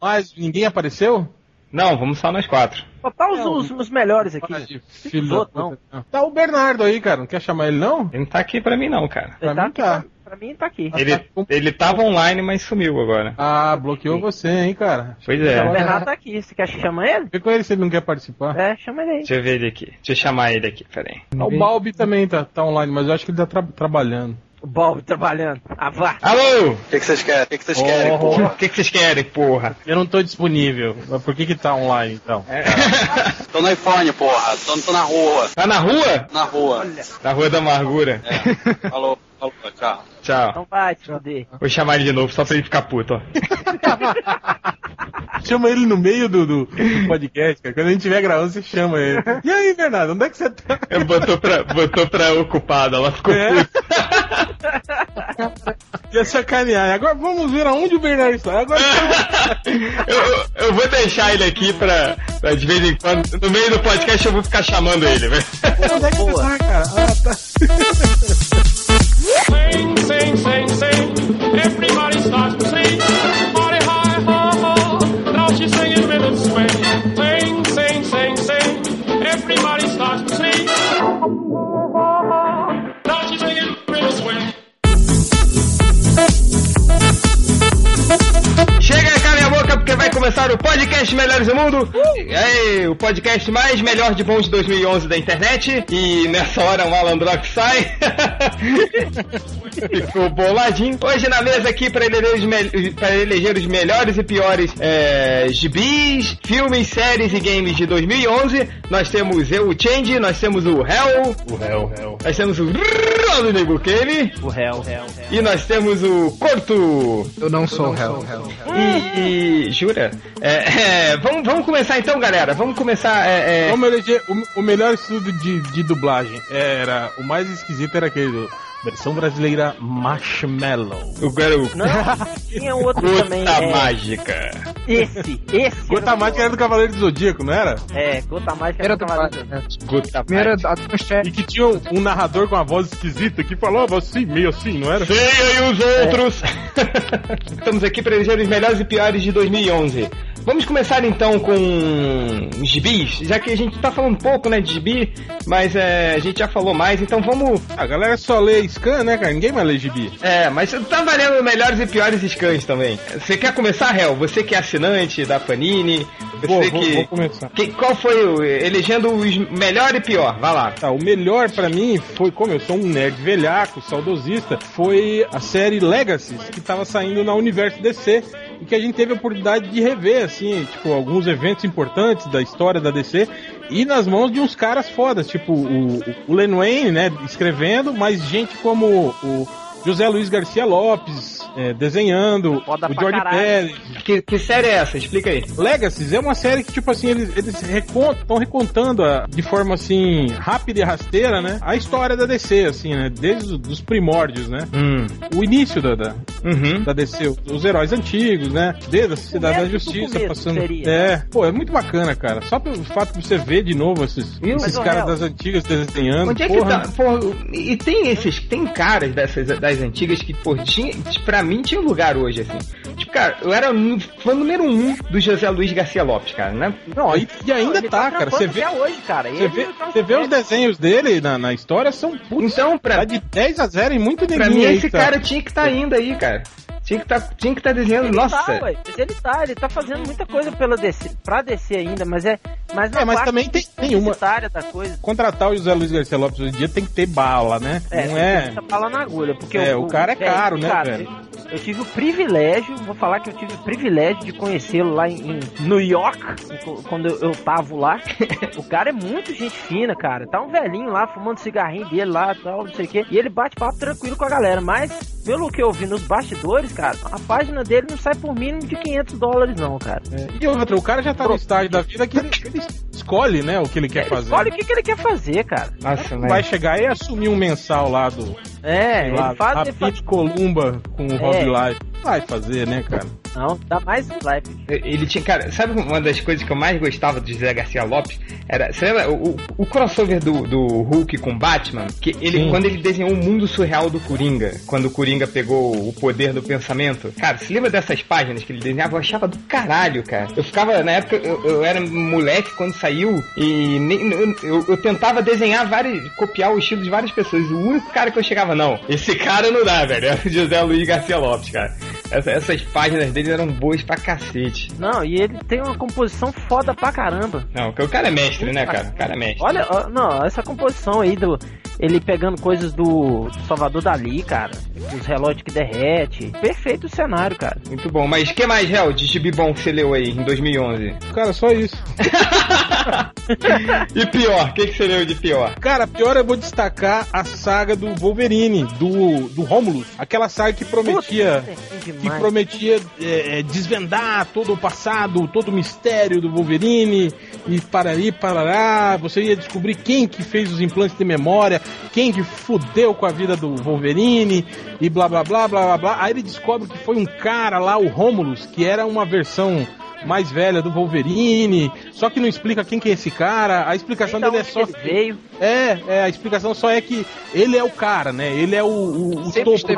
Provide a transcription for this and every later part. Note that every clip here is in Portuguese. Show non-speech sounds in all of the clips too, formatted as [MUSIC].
Mas ninguém apareceu? Não, vamos só nós quatro. Só tá os, os, os melhores aqui. Puta, não. Tá o Bernardo aí, cara. Não quer chamar ele, não? Ele não tá aqui pra mim, não, cara. Ele Pra tá mim aqui, tá. pra, pra mim tá aqui. Ele, ele tava online, mas sumiu agora. Ah, bloqueou você, hein, cara. Pois O é. Bernardo tá aqui. Você quer que chama ele? Vê com ele se ele não quer participar. É, chama ele aí. Deixa eu ver ele aqui. Deixa eu chamar ele aqui, peraí. O Balbi também tá, tá online, mas eu acho que ele tá tra- trabalhando. O Bob trabalhando. Ah, vá. Alô? O que que vocês querem? O que que vocês Oh. querem, O porra? que, que vocês querem, porra? Eu não tô disponível. Mas por que que tá online, então? Tô no iPhone, porra. Tô, tô na rua. Tá na rua? Na rua. Na rua da amargura. É. Falou, falou, tchau. Tchau. Não vai te fuder. Vou chamar ele de novo, só pra ele ficar puto, ó. [LAUGHS] Chama ele no meio do, do, do podcast, cara. Quando a gente estiver gravando, você chama ele. [LAUGHS] E aí, Bernardo, onde é que você tá? Ele botou pra, botou pra ocupada, ela ficou É. puta. [LAUGHS] Ia sacanear. Agora vamos ver aonde o Bernardo está. Agora eu, eu- eu vou deixar ele aqui pra, pra de vez em quando. No meio do podcast eu vou ficar chamando ele, velho. onde é que você tá, cara? Ah, tá. Sing, sing, sing, sing. Everybody porque vai começar o podcast Melhores do Mundo. E aí, o podcast mais melhor de bom de 2011 da internet. E nessa hora [LAUGHS] o Malandrox sai. Ficou boladinho. Hoje na mesa aqui para eleger, os me- pra eleger os melhores e piores é, gibis, filmes, séries e games de 2011. Nós temos eu, o Change, nós temos o Hell, O réu, réu. nós temos o Ronald Bukele O réu, réu, réu. e nós temos o Corto. Eu não sou réu. E, e- jura? É, é, vamos, vamos começar então, galera. Vamos começar. É, é, Vamos eleger o, o melhor estudo de, de dublagem. Era, o mais esquisito era aquele do, versão brasileira Marshmallow. o garoto. Não, [LAUGHS] tinha outro também. Gota É, mágica. esse, esse. Gota Mágica era do Cavaleiro do Zodíaco, não era? É, Gota Mágica Era do Cavaleiro. né? Gota Primeira mágica. a manchete. E que tinha um, um narrador com a voz esquisita que falava assim, meio assim, não era? Ceia e os outros. [LAUGHS] Estamos aqui para eleger os melhores e piores de 2011. Vamos começar então com os gibis, já que a gente tá falando pouco, né, de gibi, mas é, a gente já falou mais, então vamos A galera só lê scan, né, cara? Ninguém vai ler gibi. É, mas tá valendo melhores e piores scans também. Você quer começar, Hel? Você que é assinante da Panini, você Vou, vou, que, vou começar. que- Qual foi o. Elegendo os melhor e pior? Vai lá. Tá, o melhor pra mim foi, como eu sou um nerd velhaco, saudosista, foi a série Legacies, que tava saindo na Universo DC, e que a gente teve a oportunidade de rever, assim, tipo, alguns eventos importantes da história da DC, e nas mãos de uns caras fodas, tipo o, o Len Wayne, né, escrevendo, mas gente como o José Luiz Garcia Lopes é, desenhando, Foda o caralho. Pérez, Que, que série é essa? Explica aí. Legacies é uma série que, tipo assim, eles, eles estão recontando a- de forma, assim, rápida e rasteira, né? A história da DC, assim, né? Desde os dos primórdios, né? Hum. O início da, da, Uhum. da DC, os- heróis antigos, né? Desde a Sociedade da Justiça, passando... seria. É, pô, é muito bacana, cara. Só pelo fato de você ver de novo esses, esses Mas, caras das antigas desenhando, Onde é que porra. tá? Pô, e tem esses. Tem caras dessas das antigas que, pô, tinha, pra mim tinha lugar hoje, assim. Tipo, cara, eu era fã número um do José Luiz Garcia Lopes, cara, né? Não, e, e ainda Ele tá, cara. Você vê, hoje, cara. você vê, tá- você vê os desenhos dele na, na história, são putz, Então, pra, tá de 10 a 0 em muito pra mim, aí, esse tá? cara tinha que estar tá indo aí, cara. Tinha que tá, tinha que tá desenhando. Ele Nossa! tá, ué. Mas ele tá, ele tá fazendo muita coisa pela DC, pra DC ainda, mas é. Mas, É, mas também tem- tem uma- da coisa. contratar o José Luiz Garcia Lopes hoje em dia tem que ter bala, né? É, não tem é. bala na agulha, porque É, o cara é caro, né, cara, velho? Eu tive o privilégio, vou falar que eu tive o privilégio de conhecê-lo lá em, em New York, quando eu, eu tava lá. o cara é muito gente fina, cara. Tá um velhinho lá, fumando cigarrinho dele lá tal, não sei o quê. E ele bate papo tranquilo com a galera, mas pelo que eu vi nos bastidores, cara, a página dele não sai por mínimo de 500 dólares não, cara. É, E outra, o cara já tá no estágio da vida que ele, ele escolhe, né, o que ele quer fazer. Olha o que, que ele quer fazer, cara. Nossa, Vai chegar e assumir um mensal lá do É, sei lá, ele faz, ele Rapid faz Columba com o É. Rob Life. Vai fazer, né, cara? Não, dá mais live. Ele tinha, cara, sabe uma das coisas que eu mais gostava do José Garcia Lopes? Era, você lembra o, o crossover do, do Hulk com Batman? Que ele, Sim. quando ele desenhou o mundo surreal do Coringa, quando o Coringa pegou o poder do pensamento. Cara, você lembra dessas páginas que ele desenhava? Eu achava do caralho, cara. Eu ficava, na época, eu, eu era moleque quando saiu e nem, eu, eu, eu tentava desenhar vários, copiar o estilo de várias pessoas. O único cara que eu chegava, não, esse cara não dá, velho. Era o José Luiz Garcia Lopes, cara. Essa- essas páginas dele eram boas pra cacete. Não, e ele tem uma composição foda pra caramba. Não, o cara é mestre, né, cara? O cara é mestre. Olha, não, essa composição aí do. Ele pegando coisas do, do Salvador Dali, cara. Os relógios que derrete. Perfeito o cenário, cara. Muito bom. Mas o que mais, Hel, de gibi bom que você leu aí em 2011? Cara, só isso. [LAUGHS] e pior, o que, que você leu de pior? Cara, pior eu vou destacar a saga do Wolverine, do, do Romulus. Aquela saga que prometia. Puta, Que prometia é, é, desvendar todo o passado, todo o mistério do Wolverine e para aí, parará. Você ia descobrir quem que fez os implantes de memória, que fudeu com a vida do Wolverine e blá blá blá blá blá blá. Aí ele descobre que foi um cara lá, o Romulus, que era uma versão mais velha do Wolverine, só que não explica quem que é esse cara. A explicação dele é só veio. é, é, a explicação só é que ele é o cara, né? Ele é o, o, o topo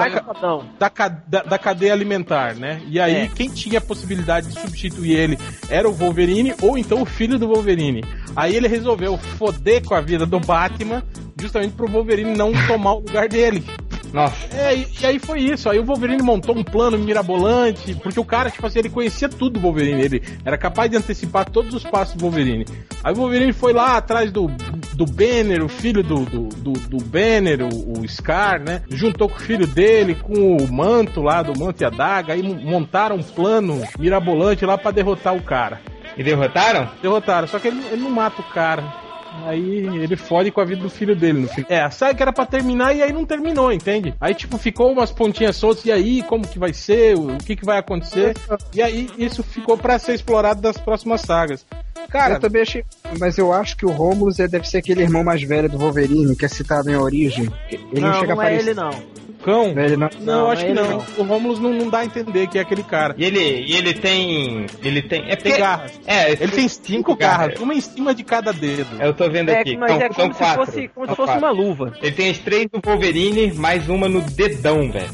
da, ca- da- da cadeia alimentar, né? E aí, É. quem tinha a possibilidade de substituir ele era o Wolverine ou então o filho do Wolverine. Aí ele resolveu foder com a vida do Batman, justamente pro Wolverine não tomar o lugar dele. Nossa. É, e, e aí foi isso. Aí o Wolverine montou um plano mirabolante, porque o cara, tipo assim, ele conhecia tudo do Wolverine. Ele era capaz de antecipar todos os passos do Wolverine. Aí o Wolverine foi lá atrás do, do Banner, o filho do, do, do, do Banner, o, o Scar, né? Juntou com o filho dele, com o manto lá, do manto e a daga. Aí montaram um plano mirabolante lá pra derrotar o cara. E derrotaram? Derrotaram, só que ele, ele não mata o cara. Aí ele fode com a vida do filho dele no fim. É, a saga que era pra terminar e aí não terminou, entende? Aí, tipo, ficou umas pontinhas soltas, e aí, como que vai ser? O que que vai acontecer? E aí, isso ficou pra ser explorado das próximas sagas. Cara, eu também achei. Mas eu acho que o Romulus é- deve ser aquele irmão mais velho do Wolverine, que é citado em Origem. Ele não, não, chega não a é aparecer. ele não. o cão. Ele não. Não, Não, acho que ele não. não. O Romulus não, não dá a entender que é aquele cara. E ele, e ele tem. Ele tem. É Tem garras. É, Ele tem cinco garras, uma em cima de cada dedo. Eu tô vendo É, aqui. mas são, é são como se quatro. fosse, como São se fosse quatro. uma luva. Ele tem as três do Wolverine, mais uma no dedão, velho.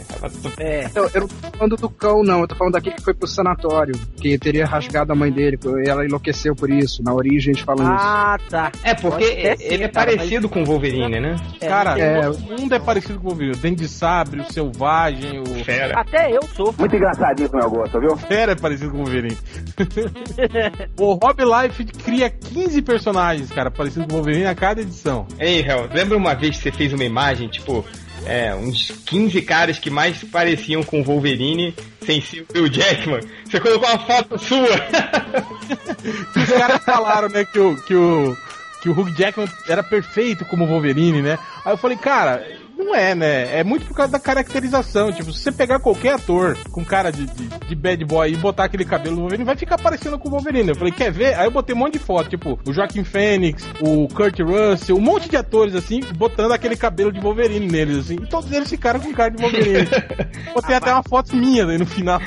É. Eu, eu não tô falando do cão, não. Eu tô falando daquele que foi pro sanatório. Que teria rasgado a mãe dele. E ela enlouqueceu por isso. Na origem eles falam isso. Ah, tá. É, porque ser sim, ele é cara, parecido com o Wolverine, né? É, Cara, é, o mundo é parecido com o Wolverine. O Dente de Sabre, o Selvagem, o Fera. Até eu sou. Muito engraçadinho pro meu gosto, viu? Fera é parecido com o Wolverine. [LAUGHS] o Rob Life cria 15 personagens, cara, parecido com o Wolverine a cada edição. Ei, Hel, lembra uma vez que você fez uma imagem, tipo, é, uns 15 caras que mais pareciam com o Wolverine sem ser o Bill Jackman? Você colocou uma foto sua! [LAUGHS] Os caras falaram, né, que o, que o, que o Hugh Jackman era perfeito como Wolverine, né? Aí eu falei, cara, não é, né? É muito por causa da caracterização. Tipo, se você pegar qualquer ator com cara de, de, de bad boy e botar aquele cabelo no Wolverine, vai ficar parecendo com o Wolverine. Eu falei, quer ver? Aí eu botei um monte de foto, tipo, o Joaquim Phoenix, o Kurt Russell, um monte de atores, assim, botando aquele cabelo de Wolverine neles, assim. E todos eles ficaram com cara de Wolverine. [LAUGHS] Botei até uma foto minha aí no final.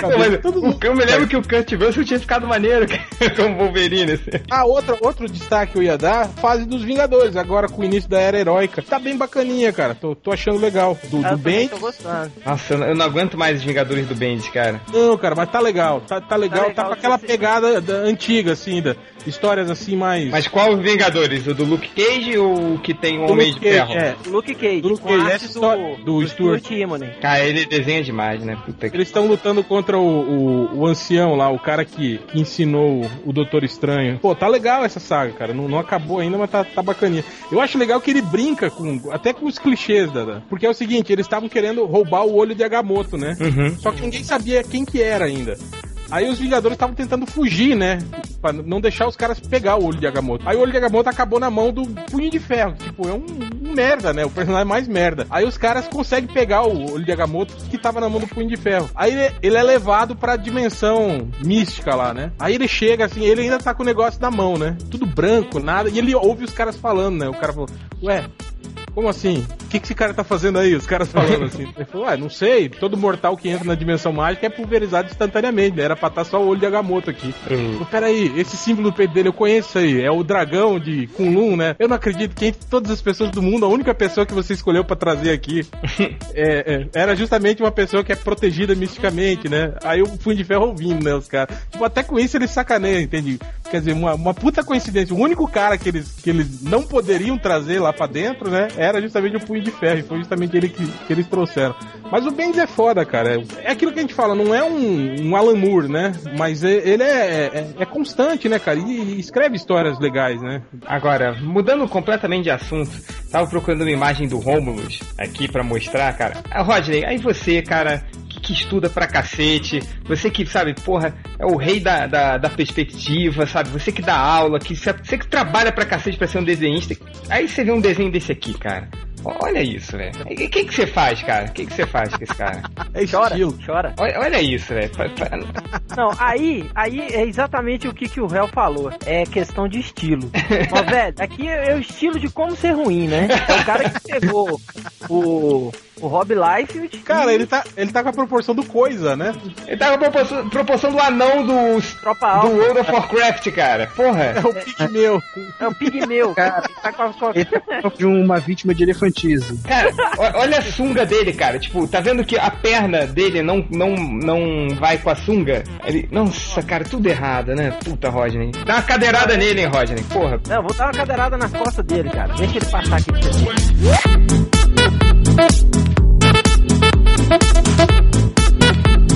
Pô, mas [LAUGHS] Todo o- mundo- eu me lembro que o Kurt Russell tinha ficado maneiro [LAUGHS] como Wolverine. assim. Ah, outra, outro destaque que eu ia dar, fase dos Vingadores, agora com o início da Era Heróica. Tá bem bacaninha, cara. Tô, tô achando legal. Do, do Bendis. tô gostando. Nossa, eu não- aguento mais os Vingadores do Bendis, cara. Não, cara, mas tá legal. Tá, tá legal, tá, legal, com aquela pegada da, antiga, assim, da, histórias assim mais. Mas qual os Vingadores? O do Luke Cage ou o que tem o Do Homem Luke de Cage, Ferro? é. Luke Cage. Do Luke Cage, essa história do Stuart. Immonen. Cara, ele desenha demais, né? Puta que... Eles estão lutando contra o, o, o ancião lá, o cara que, que ensinou o Doutor Estranho. Pô, tá legal essa saga, cara. Não, não acabou ainda, mas tá, tá bacaninha. Eu acho legal que ele brinca com até com os clichês, da, porque é o seguinte, eles estavam querendo roubar o olho de Agamotto, né? Uhum. Só que ninguém sabia quem que era ainda. Aí os Vingadores estavam tentando fugir, né? Pra não deixar os caras pegar o olho de Agamotto. Aí o olho de Agamotto acabou na mão do Punho de Ferro. Tipo, é um, um merda, né? O personagem mais merda. Aí os caras conseguem pegar o olho de Agamotto que tava na mão do Punho de Ferro. Aí ele, ele é levado pra dimensão mística lá, né? Aí ele chega assim, ele ainda tá com o negócio na mão, né? Tudo branco, nada. E ele ouve os caras falando, né? O cara falou, ué, como assim? que, que esse cara tá fazendo aí? Os caras falando assim. [LAUGHS] Ele falou, ué, não sei, todo mortal que entra na dimensão mágica é pulverizado instantaneamente, né? era pra estar só o olho de Agamotto aqui. Hum. Falei, Peraí, esse símbolo do peito dele eu conheço aí, é o dragão de Kunlun, né? Eu não acredito que entre todas as pessoas do mundo, a única pessoa que você escolheu pra trazer aqui [LAUGHS] é, é, era justamente uma pessoa que é protegida misticamente, né? Aí o Punho de Ferro ouvindo, né, os caras. Tipo, até com isso eles sacaneiam, entende? Quer dizer, uma, uma puta coincidência. O único cara que eles, que eles não poderiam trazer lá pra dentro, né? Era justamente o Punho de Ferro. Foi justamente ele que, que eles trouxeram. Mas o Bendis é foda, cara. É aquilo que a gente fala, não é um, um Alan Moore, né? Mas é- ele é, é, é constante, né, cara? E, e escreve histórias legais, né? Agora, mudando completamente de assunto, tava procurando uma imagem do Romulus aqui pra mostrar, cara. Ah, Rodney, aí você, cara, que, estuda pra cacete, você que, sabe, porra, é o rei da, da, da perspectiva, sabe? Você que dá aula, que você que trabalha pra cacete pra ser um desenhista. Aí você vê um desenho desse aqui, cara. Olha isso, velho. O que que você faz, cara? O que que você faz com esse cara? [LAUGHS] É Chora, chora. Olha, olha isso, velho. [LAUGHS] Não, aí, aí é exatamente o que, que o réu falou. É questão de estilo. [LAUGHS] Mas, velho, aqui é o estilo de como ser ruim, né? É o cara que pegou o, o Rob Life. Cara, ele tá, ele tá com a proporção do coisa, né? Ele tava com a proporção, proporção do anão do, Tropa do. World of Warcraft, cara. Porra. É o pigmeu. É o Pigmeu. [LAUGHS] Cara. Ele tá com a, com a- Ele é de uma vítima de elefantismo. Cara, olha a sunga dele, cara. Tipo, tá vendo que a perna dele não, não, não vai com a sunga? Ele, nossa, cara, tudo errado, né? Puta, Rodney. Dá uma cadeirada nele, hein, Rodney. Porra. Não, vou dar uma cadeirada nas costas dele, cara. Deixa ele passar aqui pra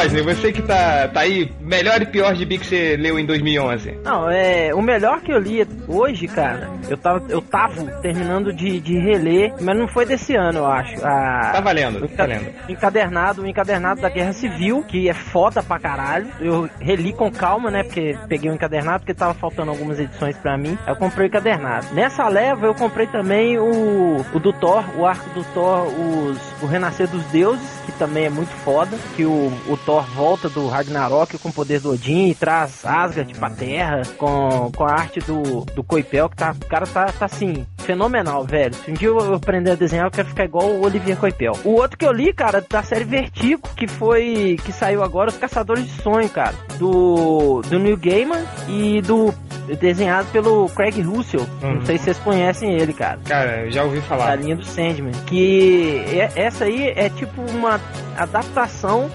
Rodney. Você que tá, tá aí, melhor e pior de que você leu em 2011. Não, é. O melhor que eu li hoje, cara, eu tava, eu tava terminando de, de reler, mas não foi desse ano, eu acho. A, Tá valendo, tá valendo. Encadernado, o encadernado da Guerra Civil, que é foda pra caralho. Eu reli com calma, né? Porque peguei o encadernado, porque tava faltando algumas edições pra mim. Eu comprei o encadernado. Nessa leva, eu comprei também o, o do Thor, o arco do Thor, os, o Renascer dos Deuses, que também é muito foda. Que o, o Thor volta do Ragnarok com o poder do Odin e traz Asgard pra terra, com, com a arte do, do Coipel, que tá, o cara tá, tá assim, fenomenal, velho. Se um dia eu aprender a desenhar, eu quero ficar igual o Olivier Coipel. O outro que eu li, cara, da série Vertigo, que foi. que saiu agora, Os Caçadores de Sonho, cara. Do. do Neil Gaiman e do. desenhado pelo Craig Russell. Uhum. Não sei se vocês conhecem ele, cara. Cara, eu já ouvi Da falar. linha do Sandman. Que é- essa aí é tipo uma adaptação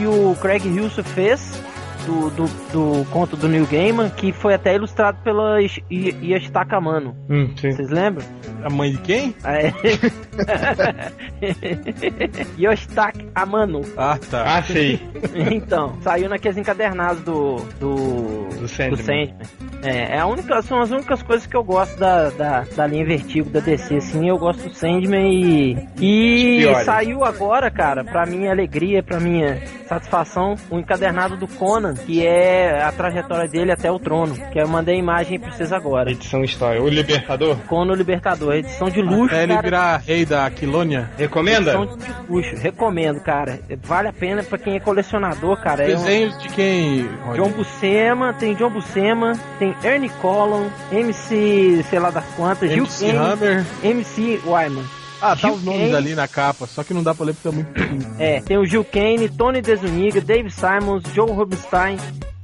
que o Craig Russell fez do, do, do conto do Neil Gaiman, que foi até ilustrado pela Yoshitaka Amano. Hum. Vocês lembram? A mãe de quem? É. [LAUGHS] [LAUGHS] Yoshitaka Amano. Ah, tá. Ah, sei. [LAUGHS] Então, saiu naqueles encadernados do. do. Do Sandman. do Sandman. É, é a única, são as únicas coisas que eu gosto da, da, da linha Vertigo da DC, assim, eu gosto do Sandman e. E saiu agora, cara, pra minha alegria, pra minha satisfação, o encadernado do Conan, que é a trajetória dele até o trono. Que eu mandei a imagem pra vocês agora. Edição História. O Libertador. Conan Libertador, edição de luxo, Até ele cara. virar rei da Aquilônia. Recomenda? Edição de luxo, recomendo, cara. Vale a pena pra quem é colecionador, cara. É um- Desenhos de quem? John Buscema, tem John Buscema, tem Ernie Collin, MC, sei lá das quantas, Gil MC Kane, Hammer. MC Wyman. Ah, tá Gil os nomes Kane. ali na capa, só que não dá pra ler porque é muito pequeno. É, tem o Gil Kane, Tony Desuniga, Dave Simons, Joe Rubinstein,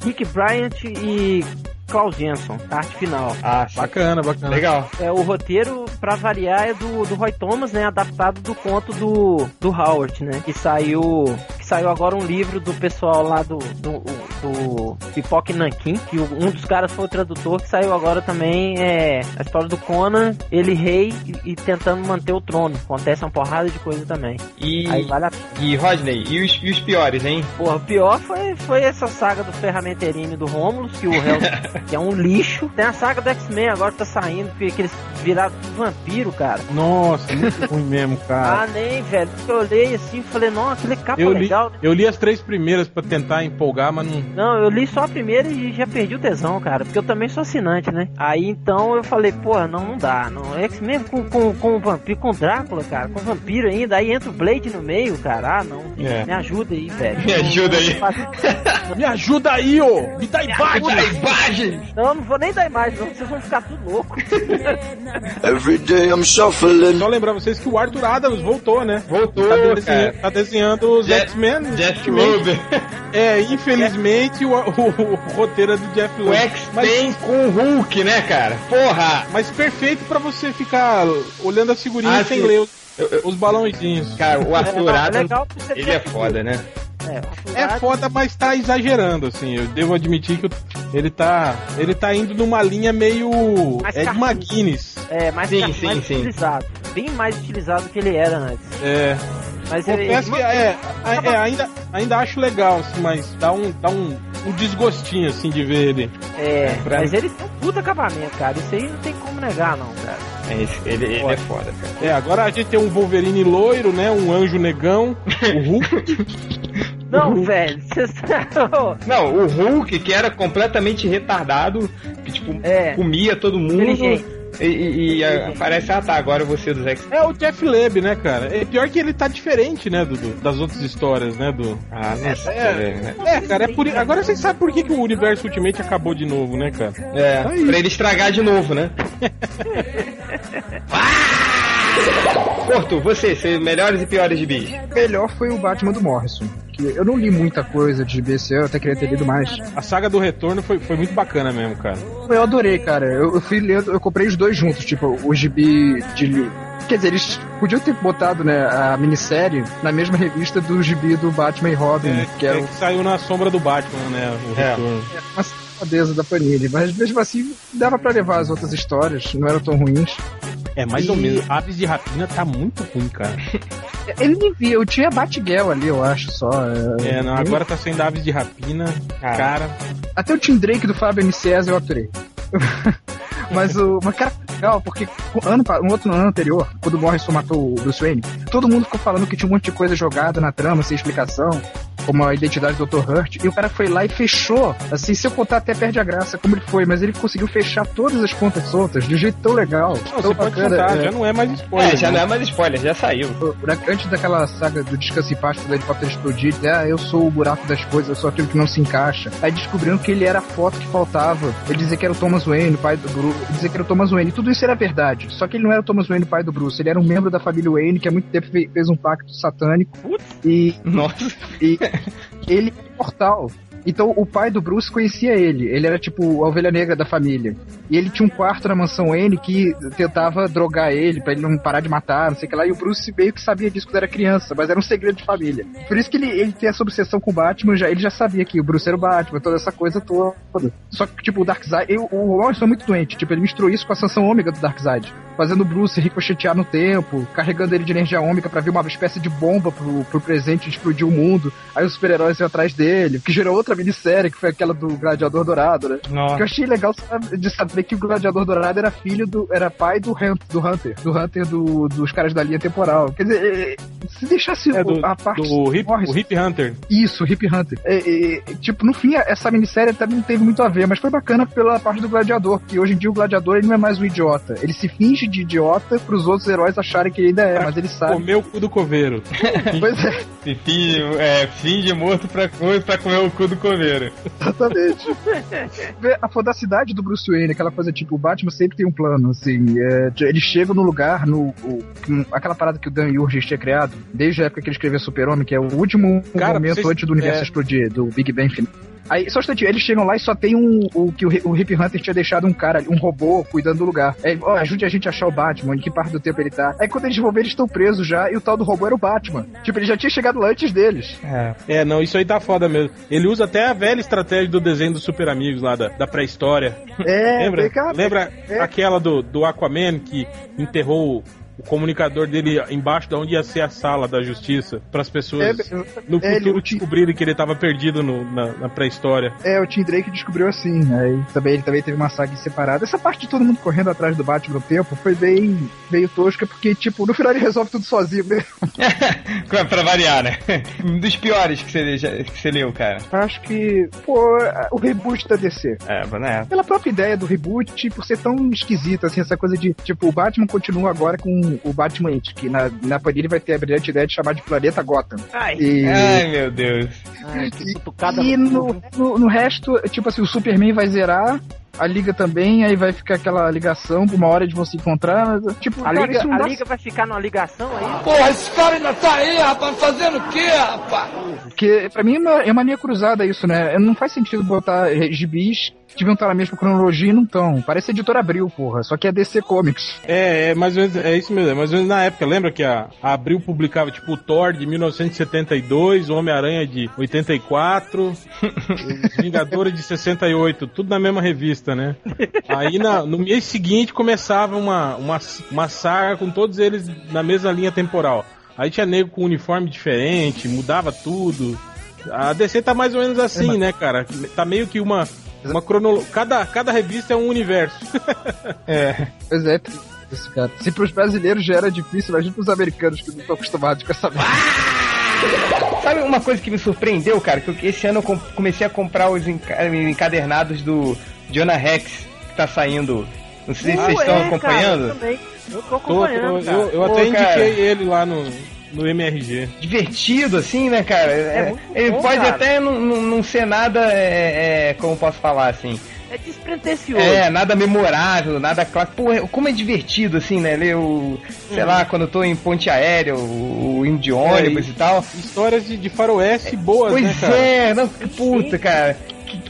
Rick Bryant e Klaus Jensen, arte final. Ah. Bacana, bacana. Legal. É, o roteiro, pra variar, é do, do Roy Thomas, né? Adaptado do conto do, do Howard, né? Que saiu. Que saiu agora um livro do pessoal lá do. do do Pipoque Nankin, que um dos caras foi o tradutor, que saiu agora também é a história do Conan, ele rei e, e tentando manter o trono. Acontece uma porrada de coisa também. E, Aí vale a e Rodney, e os, e os piores, hein? Porra, o pior foi, foi essa saga do Ferramenterini do Romulus, que o [LAUGHS] réu, que é um lixo. Tem a saga do X-Men agora que tá saindo, que, que eles viraram vampiro, cara. Nossa, muito [LAUGHS] ruim mesmo, cara. Ah, nem, velho. Porque eu olhei assim e falei, nossa, aquele capa Eu li, legal. né? eu li as três primeiras pra tentar empolgar, mas não. Não, eu li só a primeira e já perdi o tesão, cara. Porque eu também sou assinante, né? Aí então eu falei, porra, não, não dá. Não. X-Men com, com, com o vampiro, com o Drácula, cara. Com vampiro ainda. Aí entra o Blade no meio, cara. Ah, não. É. Me ajuda aí, velho. Me ajuda aí. [LAUGHS] Me ajuda aí, ô! Me dá imagem! imagem! Não, não vou nem dar imagem, não. Vocês vão ficar tudo louco. [LAUGHS] Every day I'm shuffling. Só lembrar vocês que o Arthur Adams voltou, né? Voltou, Tá, desenhando, cara. tá desenhando os Jeff- X-Men. Jeff Loeb. [LAUGHS] É, infelizmente o, o- o roteiro é do Jeff O Loeb. X-Men com o Hulk, né, cara? Porra! Mas perfeito pra você ficar olhando a figurinha Ah, sem sim. ler os, os balãozinhos. Cara, o É Arthur é Adams, legal pra você ele é foda, né? É, É Adams- foda, mas tá exagerando, assim. Eu devo admitir que eu- ele tá. Ele tá indo numa linha meio. Mais Ed cartoon. McGuinness. É, mais, Sim, sim, mais sim. utilizado. Bem mais utilizado do que ele era antes. É. Mas ele, Confesso que é, é, é, ainda, ainda acho legal, assim, mas dá um, dá um, um desgostinho, assim, de ver ele. é, pra- mas ele tem um puta acabamento, cara. Isso aí não tem como negar, não, cara. É, esse- ele, ele é foda, cara. É, agora a gente tem um Wolverine loiro, né? Um anjo negão, o Hulk. [LAUGHS] Não, velho, vocês. Não, o Hulk, que era completamente retardado, que tipo, É. comia todo mundo. E, e, e a- parece, ah tá, agora você dos X. É o Jeff Leb, né, cara? É pior que ele tá diferente, né, do, do- das outras histórias, né, do... Ah, não sei, É, né? é, cara, é por... agora vocês sabem por que, que o universo Ultimate acabou de novo, né, cara? É, pra ele estragar de novo, né? [LAUGHS] Porto, você, seus melhores e piores de bis. melhor foi o Batman do Morrison. Que eu não li muita coisa de GB esse ano, eu até queria ter lido mais. A saga do retorno foi, foi muito bacana mesmo, cara. Eu adorei, cara. Eu, eu fui lendo, eu comprei os dois juntos, tipo, o gibi de. li- Quer dizer, eles podiam ter botado, né, a minissérie na mesma revista do gibi do Batman e Robin, É, que era é que saiu na sombra do Batman, né, o É. retorno. uma safadeza da Panini. Mas mesmo assim, dava pra levar as outras histórias, não eram tão ruins. É, mais ou E- menos. Aves de Rapina tá muito ruim, cara. [LAUGHS] Ele devia, eu tinha Batgirl ali, eu acho, só. É, não, agora tá sendo Aves de Rapina, Ah. cara. Até o Tim Drake do Fábio Nicésio eu aturei. [LAUGHS] Mas o. Mas cara, legal, porque ano, no outro ano anterior, quando o Morrison matou o Bruce Wayne, todo mundo ficou falando que tinha um monte de coisa jogada na trama, sem explicação, como a identidade do Dr. Hurt, e o cara foi lá e fechou. Assim, se eu contar até perde a graça como ele foi, mas ele conseguiu fechar todas as pontas soltas de um jeito tão legal. Não, tão você pode contar, já não é mais spoiler. É, já né? não é mais spoiler, já saiu. Antes daquela saga do descanso em paz, quando o helicóptero explodir, ah, eu sou o buraco das coisas, eu sou aquilo que não se encaixa. Aí descobriram que ele era a foto que faltava. Ele dizia que era o Thomas Wayne, o pai do Bruce. Ele dizia que era o Thomas Wayne. E tudo isso era verdade. Só que ele não era o Thomas Wayne, o pai do Bruce. Ele era um membro da família Wayne que há muito tempo fe- fez um pacto satânico. E Nossa. e [LAUGHS] ele é imortal. Então o pai do Bruce conhecia ele. Ele era tipo a ovelha negra da família. E ele tinha um quarto na mansão N que tentava drogar ele pra ele não parar de matar, não sei o que lá. E o Bruce meio que sabia disso quando era criança, mas era um segredo de família. Por isso que ele, ele tem essa obsessão com o Batman. Já, ele já sabia que o Bruce era o Batman, toda essa coisa toda. Só que, tipo, o Darkseid. O Morrison é muito doente. Tipo, ele misturou isso com a sanção ômega do Darkseid. Fazendo o Bruce ricochetear no tempo, carregando ele de energia ômega pra vir uma espécie de bomba pro, pro presente explodir o mundo. Aí os super-heróis iam atrás dele, que gerou outra minissérie, que foi aquela do Gladiador Dourado, né? Que eu Nossa. achei legal de saber que o Gladiador Dourado era filho do. era pai do, Hunt, do Hunter. Do Hunter do- dos caras da linha temporal. Quer dizer, é, é, se deixasse É do, a parte. do hip, Morrison- o Hip Hunter. isso, o Hip Hunter. É, é, é, tipo, no fim, essa minissérie até não teve muito a ver, mas foi bacana pela parte do Gladiador, que hoje em dia o Gladiador ele não é mais um idiota. Ele se finge de idiota pros outros heróis acharem que ele ainda é, mas ele sabe. Comeu o cu do coveiro. [LAUGHS] Pois é, Se finge, é, finge morto pra, pra comer o cu do coveiro. exatamente. A fodacidade do Bruce Wayne, aquela coisa tipo, o Batman sempre tem um plano, assim. é, ele chega no lugar, no, o- aquela parada que o Dan Urgis tinha criado, desde a época que ele escreveu Super-Homem, que é o último Cara, momento vocês- antes do universo é. explodir, do Big Bang final. Aí, só um instantinho, eles chegam lá e só tem um. O que o, o Hip Hunter tinha deixado um cara, ali, um robô, cuidando do lugar. Aí, ó, ajude a gente a achar o Batman, em que parte do tempo ele tá. Aí quando eles vão ver, eles estão presos já, e o tal do robô era o Batman. Tipo, ele já tinha chegado lá antes deles. É. É, não, isso aí tá foda mesmo. Ele usa até a velha estratégia do desenho dos Super Amigos lá da, da pré-história. É, [LAUGHS] Lembra? aquela- Lembra é. aquela do, do Aquaman que enterrou o comunicador dele embaixo de onde ia ser a sala da justiça para as pessoas É, no é, ele- futuro Tim- descobrirem que ele tava perdido no- na, na pré-história. É, o Tim Drake descobriu assim. Aí também ele também teve uma saga separada. Essa parte de todo mundo correndo atrás do Batman no tempo foi bem meio tosca, porque, tipo, no final ele resolve tudo sozinho mesmo. [LAUGHS] pra, pra variar, né? Um dos piores que você, já- que você leu, cara. Acho que, pô, o reboot da DC. É, né? Pela própria ideia do reboot, por ser tão esquisito, assim, essa coisa de, tipo, o Batman continua agora com o Batman que na, na Panini vai ter a brilhante ideia de chamar de Planeta Gotham. Ai, E, Ai, meu Deus. ai, que cutucada e no, no, no resto, tipo assim, o Superman vai zerar, a Liga também, aí vai ficar aquela ligação, uma hora de você encontrar, mas, tipo, A cara, liga, isso não a dá liga vai ficar numa ligação aí. Porra, esse cara ainda tá aí, rapaz, fazendo o quê, rapaz? Porque pra mim é uma, é uma linha cruzada isso, né? Não faz sentido botar gibis que deviam estar na mesma cronologia e não estão. Parece editor Abril, porra. Só que é DC Comics. É, é mais ou menos, é isso mesmo, é mais ou menos na época, lembra que a, a Abril publicava tipo o Thor de 1972, o Homem-Aranha de 84, os [LAUGHS] Vingadores de 68, tudo na mesma revista, né? Aí na- no mês seguinte começava uma, uma, uma saga com todos eles na mesma linha temporal. Aí tinha nego com uniforme diferente, mudava tudo. A DC tá mais ou menos assim, né, cara? Tá meio que uma. Uma cronolo... cada, cada revista é um universo. [LAUGHS] É. Pois é, isso, cara. Se pros brasileiros já era difícil, imagina pros americanos que não estão acostumados com essa merda. [LAUGHS] Sabe uma coisa que me surpreendeu, cara? Que esse ano eu com- comecei a comprar os enca- encadernados do Jonah Rex, que tá saindo. Não sei se vocês Uh, estão é, cara, acompanhando. eu também. Eu tô acompanhando, tô- cara. eu, eu Pô, até cara. indiquei ele lá no, no MRG. divertido, assim, né, cara? É- muito ele bom, pode cara. até não, não, não ser nada, é, é, como posso falar, assim, É despretensioso. é, nada memorável, nada clássico. Pô, é- como é divertido, assim, né, ler o, sei lá, quando eu tô em ponte aérea, o, o indo de ônibus e- e tal. Histórias de, de faroeste boas, né, Pois cara? é, não, puta, cara.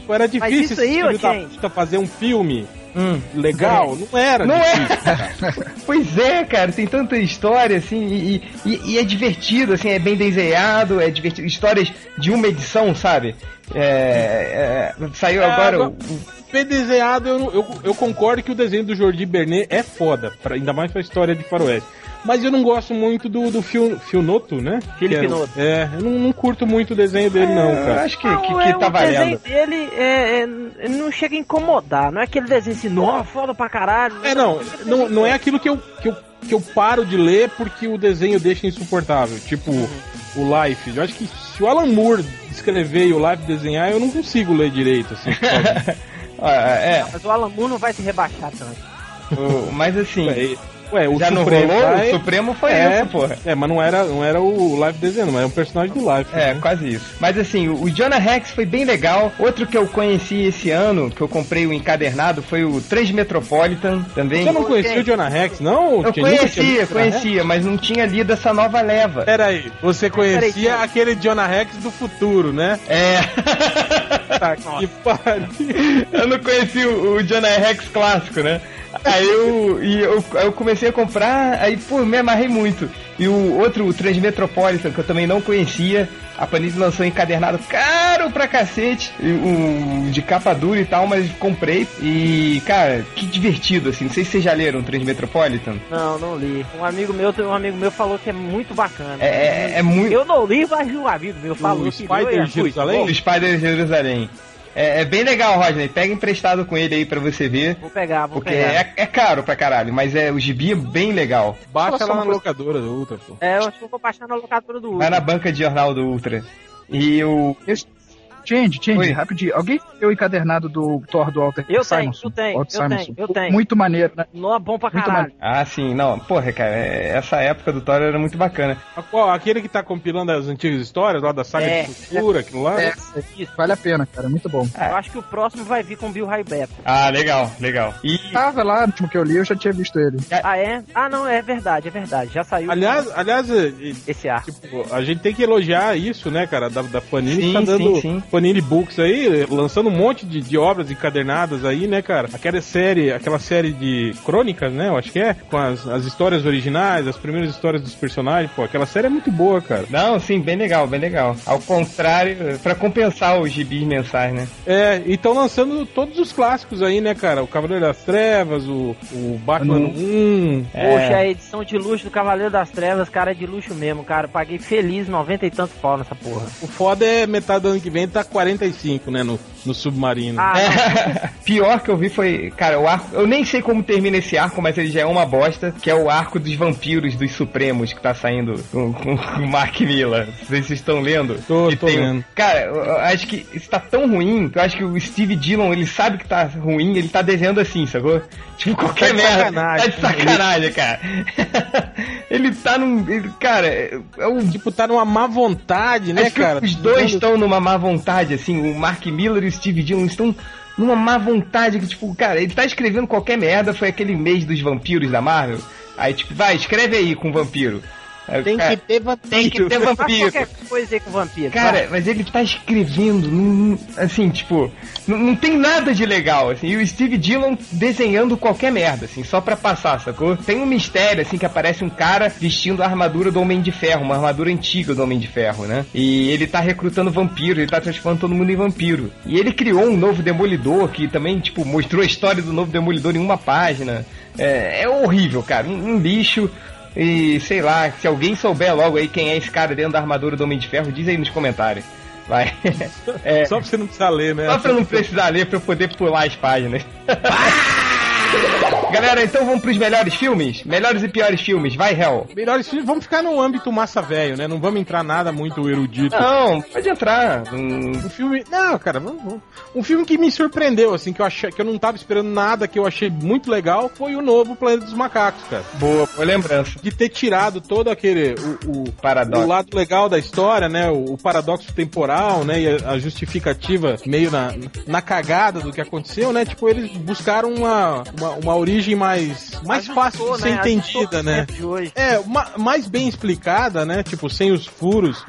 Tipo, era difícil isso aí, gente. da fazer um filme Hum. legal. Não era Não difícil. é? [LAUGHS] pois é, cara, tem tanta história, assim, e, e- e é divertido, assim, é bem desenhado, é divertido. Histórias de uma edição, sabe? É, é, saiu É, agora agora- o, Bem desenhado, eu, eu, eu concordo que o desenho do Jordi Bernet é foda, pra, ainda mais pra história de faroeste. Mas eu não gosto muito do, do Fio, Fionoto, né? Felipe Que é- Noto. É, eu não, não curto muito o desenho dele, não, Eu cara. acho que, Não, que, é, que tá o desenho valendo. dele é, é, ele não chega a incomodar. Não é aquele desenho assim, nossa, foda pra caralho. É, não, não, não é aquilo que eu, que, eu, que eu paro de ler porque o desenho deixa insuportável. Tipo, o Life. Eu acho que se o Alan Moore escrever e o Life desenhar, eu não consigo ler direito, assim. [LAUGHS] Ah, é, Mas o Alan Moore não vai se rebaixar tanto. mas assim, Ué, o já não Supremo rolou? vai- O Supremo foi é, isso, porra. É, mas não era, não era o Live desenhando, mas é um personagem do Live. É, né? quase isso. Mas assim, o Jonah Rex foi bem legal. Outro que eu conheci esse ano, que eu comprei o encadernado, foi o Transmetropolitan também. Você não conhecia o Jonah Rex, não? Eu conhecia, conhecia, mas não tinha lido essa nova leva. Pera aí, você conhecia Peraí, aquele Jonah Rex do futuro, né? É. Tá que pariu. eu não conheci o, o Jonah Rex clássico, né? Aí eu, e eu, eu comecei a comprar, aí pô, me amarrei muito. E o outro, o Transmetropolitan, que eu também não conhecia, a Panini lançou encadernado caro pra cacete, e um, de capa dura e tal, mas comprei. E, cara, que divertido, assim. Não sei se vocês já leram o Transmetropolitan. Não, não li. Um amigo meu, um amigo meu falou que é muito bacana. É, é, é muito. Eu não li, mas um amigo meu falou O que Spider e é Jerusalém? O Spider de Jerusalém. É, é bem legal, Rodney. Pega emprestado com ele aí pra você ver. Vou pegar, vou Porque pegar. é, é caro pra caralho, mas é, o gibi é bem legal. Baixa lá na uma- locadora do Ultra, pô. É, eu acho que eu vou baixar na locadora do Vai Ultra. na banca de jornal do Ultra. E o. Change, change, Oi. rapidinho. Alguém viu o encadernado do Thor do Walter Eu tenho, Simonson? eu tenho, eu tenho, eu tenho. Muito maneiro, né? Não é bom pra Muito caralho. Ah, sim, não. Porra, cara, é- essa época do Thor era muito bacana. Qual- Aquele que tá compilando as antigas histórias lá da saga É. de futuro, aquilo lá. É, Isso. vale a pena, cara. Muito bom. Eu acho que o próximo vai vir com o Bill Raibeto. Ah, legal, legal. E. Tava lá, no último que eu li, eu já tinha visto ele. Ah, é? Ah, não, é verdade, é verdade. Já saiu Aliás, aliás, eh, esse ar. tipo, a gente tem que elogiar isso, né, cara, da, da Panini Sim, tá dando sim, sim. Panini Books aí, lançando um monte de, de obras encadernadas aí, né, cara? Aquela série, aquela série de crônicas, né? Eu acho que é, com as, as histórias originais, as primeiras histórias dos personagens, pô, aquela série é muito boa, cara. Não, sim, bem legal, bem legal. Ao contrário, pra compensar os gibis mensais, né? É, e estão lançando todos os clássicos aí, né, cara? O Cavaleiro das Trevas, o, o Batman 1. Poxa, a edição de luxo do Cavaleiro das Trevas, cara, é de luxo mesmo, cara. Paguei feliz 90 e tantos pau nessa porra. O foda é metade do ano que vem tá 45, né, no, no submarino. Ah, É. [LAUGHS] Pior que eu vi foi, cara, o arco. Eu nem sei como termina esse arco, mas ele já é uma bosta, que é o arco dos vampiros dos Supremos que tá saindo com, com, com o Mark Miller. Vocês estão lendo? Tô- Que tô tem- lendo. Cara, eu acho que isso tá tão ruim que eu acho que o Steve Dillon, ele sabe que tá ruim, ele tá desenhando assim, sacou? Tipo, qualquer de merda. sacanagem. Tá de sacanagem, cara. [LAUGHS] ele tá num. ele- cara, é o Tipo, tá numa má vontade, né, Acho que cara? Os dois estão numa má vontade, assim. O Mark Miller e o Steve Dillon estão numa má vontade que, tipo, cara, ele tá escrevendo qualquer merda. Foi aquele mês dos vampiros da Marvel. Aí, tipo, vai, escreve aí com vampiro. Aí, Tem cara, que ter vampiro. tem que ter vampiro. qualquer coisa aí com vampiro. Cara, mas ele tá escrevendo, num- assim, tipo, não, não tem nada de legal, assim, e o Steve Dillon desenhando qualquer merda, assim, só pra passar, sacou? Tem um mistério, assim, que aparece um cara vestindo a armadura do Homem de Ferro, uma armadura antiga do Homem de Ferro, né? E ele tá recrutando vampiros, ele tá transformando todo mundo em vampiro. E ele criou um novo Demolidor, que também, tipo, mostrou a história do novo Demolidor em uma página. É, é horrível, cara, um, um lixo. E sei lá, se alguém souber logo aí quem é esse cara dentro da armadura do Homem de Ferro, diz aí nos comentários. Vai. [LAUGHS] É, Só pra você não precisar ler, né? só pra eu não precisar ler, pra eu poder pular as páginas. Galera, então vamos pros melhores filmes? Melhores e piores filmes, vai, Hell. Melhores filmes, vamos ficar no âmbito massa velho, né? Não vamos entrar nada muito erudito. Não, pode entrar. Hum, Um filme. Não, cara, vamos- vamos- um filme que me surpreendeu, assim, que eu achei que eu não tava esperando nada, que eu achei muito legal, foi o novo Planeta dos Macacos, cara. boa, boa lembrança. De ter tirado todo aquele. O, o, Paradoxo. o lado legal da história, né? O, o paradoxo temporal, né? E a, a justificativa meio na, na cagada do que aconteceu, né? Tipo, eles buscaram uma, uma, uma origem mais, mais fácil de ser né? Ajustou entendida, pro né? de. É, ma- mais bem explicada, né? Tipo, sem os furos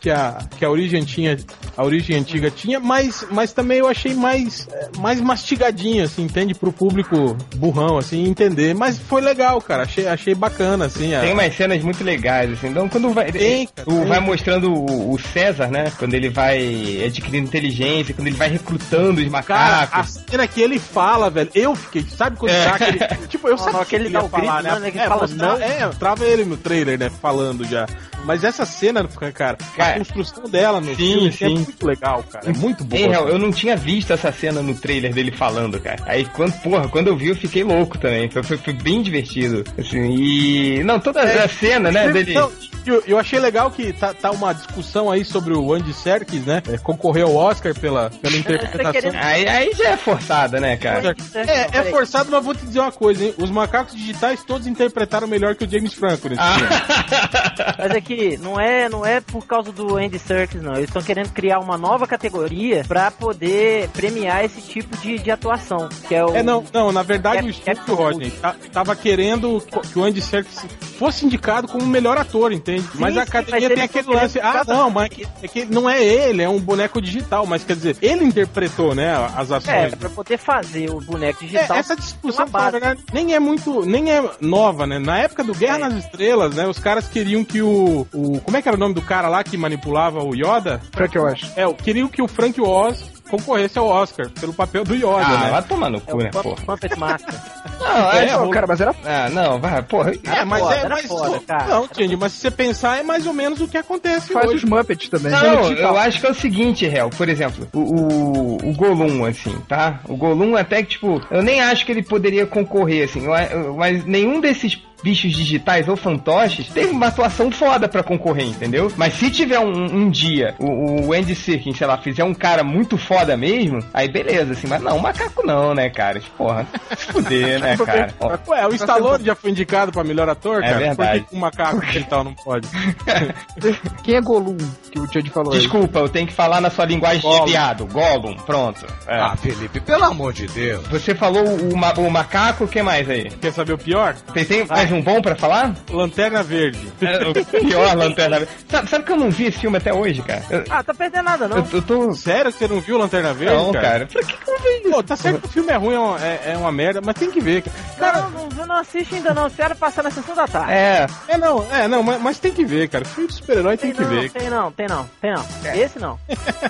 que a, que a origem tinha, a origem antiga tinha, mas, mas também eu achei mais, é, mais mastigadinho, assim, entende? Pro público burrão, assim, entender. Mas foi legal, cara. Achei, achei bacana, assim. A... Tem umas cenas muito legais, assim. Então, quando vai, Tem, cara, o- tem. vai mostrando o, o César, né? Quando ele vai adquirindo inteligência, quando ele vai recrutando os Cara, a macacos. cena que ele fala, velho, eu fiquei, sabe quando É. tá aquele, Tipo, eu Não, sabia não, que ele ia dá o falar, grito, né, que É, fala mostrar- não. é, trava ele no trailer, né, falando já. Mas essa cena, cara, Cara, a construção dela no sim, filme assim, é sim. muito legal, cara. É muito boa. Em real, eu não tinha visto essa cena no trailer dele falando, cara. Aí, quando, porra, quando eu vi, eu fiquei louco também. Foi, foi, foi bem divertido. Assim, e. Não, toda a cena, né, dele. Não, eu, eu achei legal que tá, tá uma discussão aí sobre o Andy Serkis, né? É, concorreu ao Oscar pela, pela [LAUGHS] interpretação. querendo- Aí, aí já é forçada, né, cara? É, é forçado, mas vou te dizer uma coisa, hein? Os macacos digitais todos interpretaram melhor que o James Franco nesse filme. Ah, Mas é que não é, não é por causa do Andy Serkis, não. Eles estão querendo criar uma nova categoria pra poder premiar esse tipo de, de atuação. Que é o. É, não, não, na verdade É- o é estúdio, tudo. Rodney, tá- tava querendo que o Andy Serkis fosse indicado como o melhor ator, entende? mas a sim, academia mas tem aquele lance, ah, não, mas é que, é que não é ele, é um boneco digital, mas quer dizer, ele interpretou, né, as É, ações. pra poder fazer o boneco É, digital. essa discussão, na verdade, nem é muito, nem é nova, né? Na época do Guerra É. nas Estrelas, né, os caras queriam que o, o, como é que era o nome do cara lá que manipulava o Yoda? Frank Oz. É, queriam que o Frank Oz concorresse ao Oscar pelo papel do Yoda, ah né? vai tomar no É cu, o né, porra. Puppet Master. [LAUGHS] Não, É, é, cara, mas era Ah, não, vai, porra. É, mas foda, é era mas, foda, cara. Não, Tindy, mas se você pensar, é mais ou menos o que acontece faz hoje. os Muppets também. Não, eu acho que é o seguinte, Hel, por exemplo, o, o, o Golum, assim, tá? O Golum até que, tipo, eu nem acho que ele poderia concorrer, assim, eu- eu- mas nenhum desses bichos digitais ou fantoches teve uma atuação foda pra concorrer, entendeu? Mas se tiver um, um dia o, o Andy Serkins, sei lá, fizer um cara muito foda mesmo, aí beleza, assim, mas não, macaco não, né, cara? Porra, se fuder, né, [LAUGHS] cara? Ó, Ué, o Stallone já foi indicado pra melhor ator, É cara? verdade. Por que um macaco digital não pode? [LAUGHS] Quem é Golum, que o Chad falou aí? Desculpa, eu tenho que falar na sua linguagem Gollum. de viado. Gollum, pronto. É. Ah, Felipe, pelo amor de Deus. Você falou o, ma- o macaco, o que mais aí? Quer saber o pior? Tem, tem, Vai, mais um bom pra falar? Lanterna Verde. É, o pior Lanterna Verde. Sabe, sabe que eu não vi esse filme até hoje, cara? Eu, Ah, tá perdendo nada, não. eu, eu tô... Sério que você não viu Lanterna Verde? Não, cara. Pra que que eu vi isso? Pô, tá certo que o filme é ruim, é uma, é- é uma merda, mas tem que ver. cara. Não, não, não, não assiste ainda não. Espera passar na sessão da tarde. É, É, não, é, não, mas, mas tem que ver, cara. Filme de super-herói tem, Tem que não, ver. tem não, tem não, tem não. É. Esse não.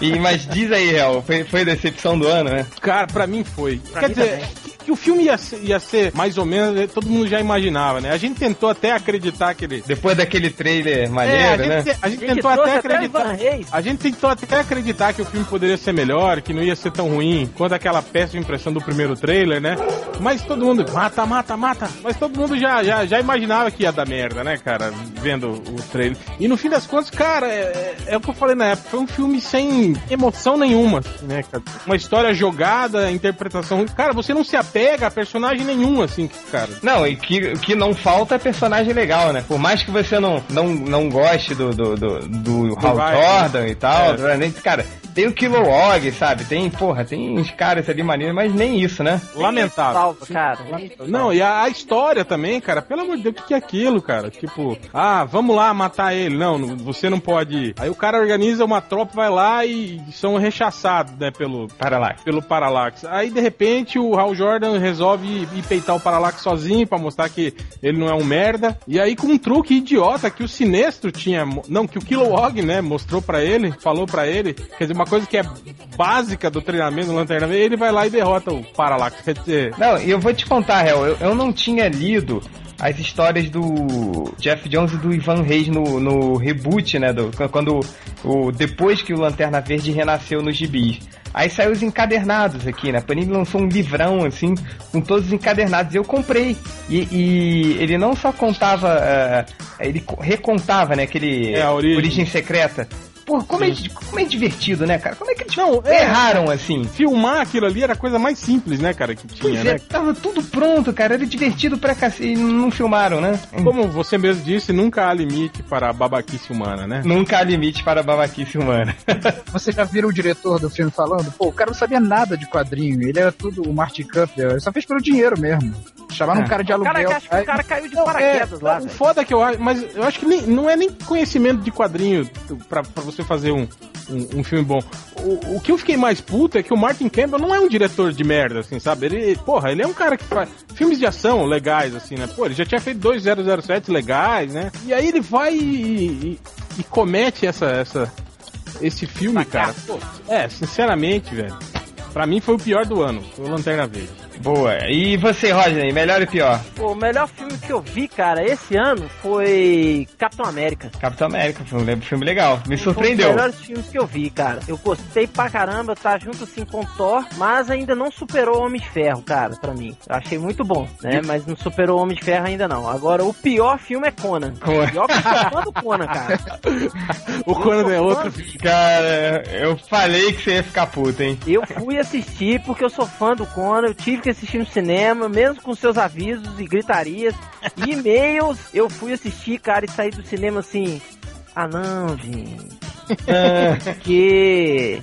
e, mas diz aí, Real, foi, foi a decepção do ano, né? Cara, pra mim foi. Pra Quer mim dizer, também. Que, o filme ia ser, ia ser mais ou menos, eh, todo mundo já imaginava, né? A gente tentou até acreditar que ele. Depois daquele trailer É, a maneiro, gente, né? a gente Gente, tentou até até acreditar. Reis. A gente tentou até acreditar que o filme poderia ser melhor, que não ia ser tão ruim quanto aquela péssima impressão do primeiro trailer, né? Mas todo mundo, mata, mata, mata. Mas todo mundo já, já, já imaginava que ia dar merda, né, cara? Vendo o trailer. E no fim das contas, cara, é, é o que eu falei na época, foi um filme sem emoção nenhuma, né, cara? Uma história jogada, interpretação. Cara, você não se apega a personagem nenhum, assim, cara. Não, e que, o que não falta é personagem legal, né? Por mais que você não, não, não goste do, do, do, do Hal vai, Jordan e tal, É. nem cara, tem o Kilowog, sabe? Tem, porra, tem uns caras ali maneiros, mas nem isso, né? Lamentável. Salva, cara. Não, e a, a história também, cara, pelo amor de Deus, o que, que é aquilo, cara? Tipo, ah, vamos lá matar ele. Não, você não pode ir. Aí o cara organiza uma tropa, vai lá e são rechaçados, né, pelo, Para lá. pelo Parallax. Aí, de repente, o Hal Jordan resolve ir, peitar o Parallax sozinho pra mostrar que ele não é um merda. E aí, com um truque idiota que o Sinestro tinha... Não, que o Kilowog, né, mostrou pra ele, falou pra ele. Quer dizer, uma coisa que é básica do treinamento do Lanterna Verde, ele vai lá e derrota o Parallax. Quer dizer... Não, e eu vou te contar, Hel, eu, eu não tinha lido as histórias do Jeff Jones e do Ivan Reis no, no reboot, né? Do, quando o depois que o Lanterna Verde renasceu nos gibis. Aí saiu os encadernados aqui, né? A Panini lançou um livrão, assim, com todos os encadernados. Eu comprei. E, e ele não só contava, eh, ele co- recontava, né? Aquele É, a origem. secreta. Pô, como é, como é divertido, né, cara? Como é que eles Não, é- erraram, assim? filmar aquilo ali era a coisa mais simples, né, cara, que Pois tinha, é, né? tava tudo pronto, cara. Era divertido pra cacete. E não filmaram, né? Como você mesmo disse, nunca há limite para a babaquice humana, né? Nunca há limite para a babaquice humana. [LAUGHS] Vocês já viram o diretor do filme falando? Pô, o cara não sabia nada de quadrinho. Ele era tudo o Martin Campbell. Ele só fez pelo dinheiro mesmo. Chamaram um cara de O aluguel. cara que acha que o aí- cara caiu de Não, paraquedas é, lá, o velho. foda que eu acho, mas eu acho que nem- não é nem conhecimento de quadrinho pra, pra você fazer um, um, um filme bom. O, o que eu fiquei mais puto é que o Martin Campbell não é um diretor de merda, assim, sabe? Ele, porra, ele é um cara que faz filmes de ação legais, assim, né? Pô, ele já tinha feito dois 007 legais, né? E aí ele vai e, e- e comete essa, essa, esse filme, cara. Pô, é, sinceramente, velho. Pra mim foi o pior do ano, foi o Lanterna Verde. Boa. E você, Rodney, melhor e pior? Pô, o melhor filme que eu vi, cara, esse ano foi Capitão América. Capitão América, foi um filme legal. Me Um dos surpreendeu. melhores filmes que eu vi, cara. Eu gostei pra caramba, tá junto assim com Thor, mas ainda não superou o Homem de Ferro, cara, pra mim. Eu achei muito bom, né? Mas não superou o Homem de Ferro ainda não. Agora, o pior filme é Conan. Conan. O pior sou fã do Conan, cara. [LAUGHS] O Conan é sou outro filme. Cara, eu falei que você ia ficar puto, hein? Eu fui assistir porque eu sou fã do Conan, eu tive que assistir no cinema, mesmo com seus avisos e gritarias e [LAUGHS] e-mails. Eu fui assistir, cara, e saí do cinema assim. Ah não, gente. Porque.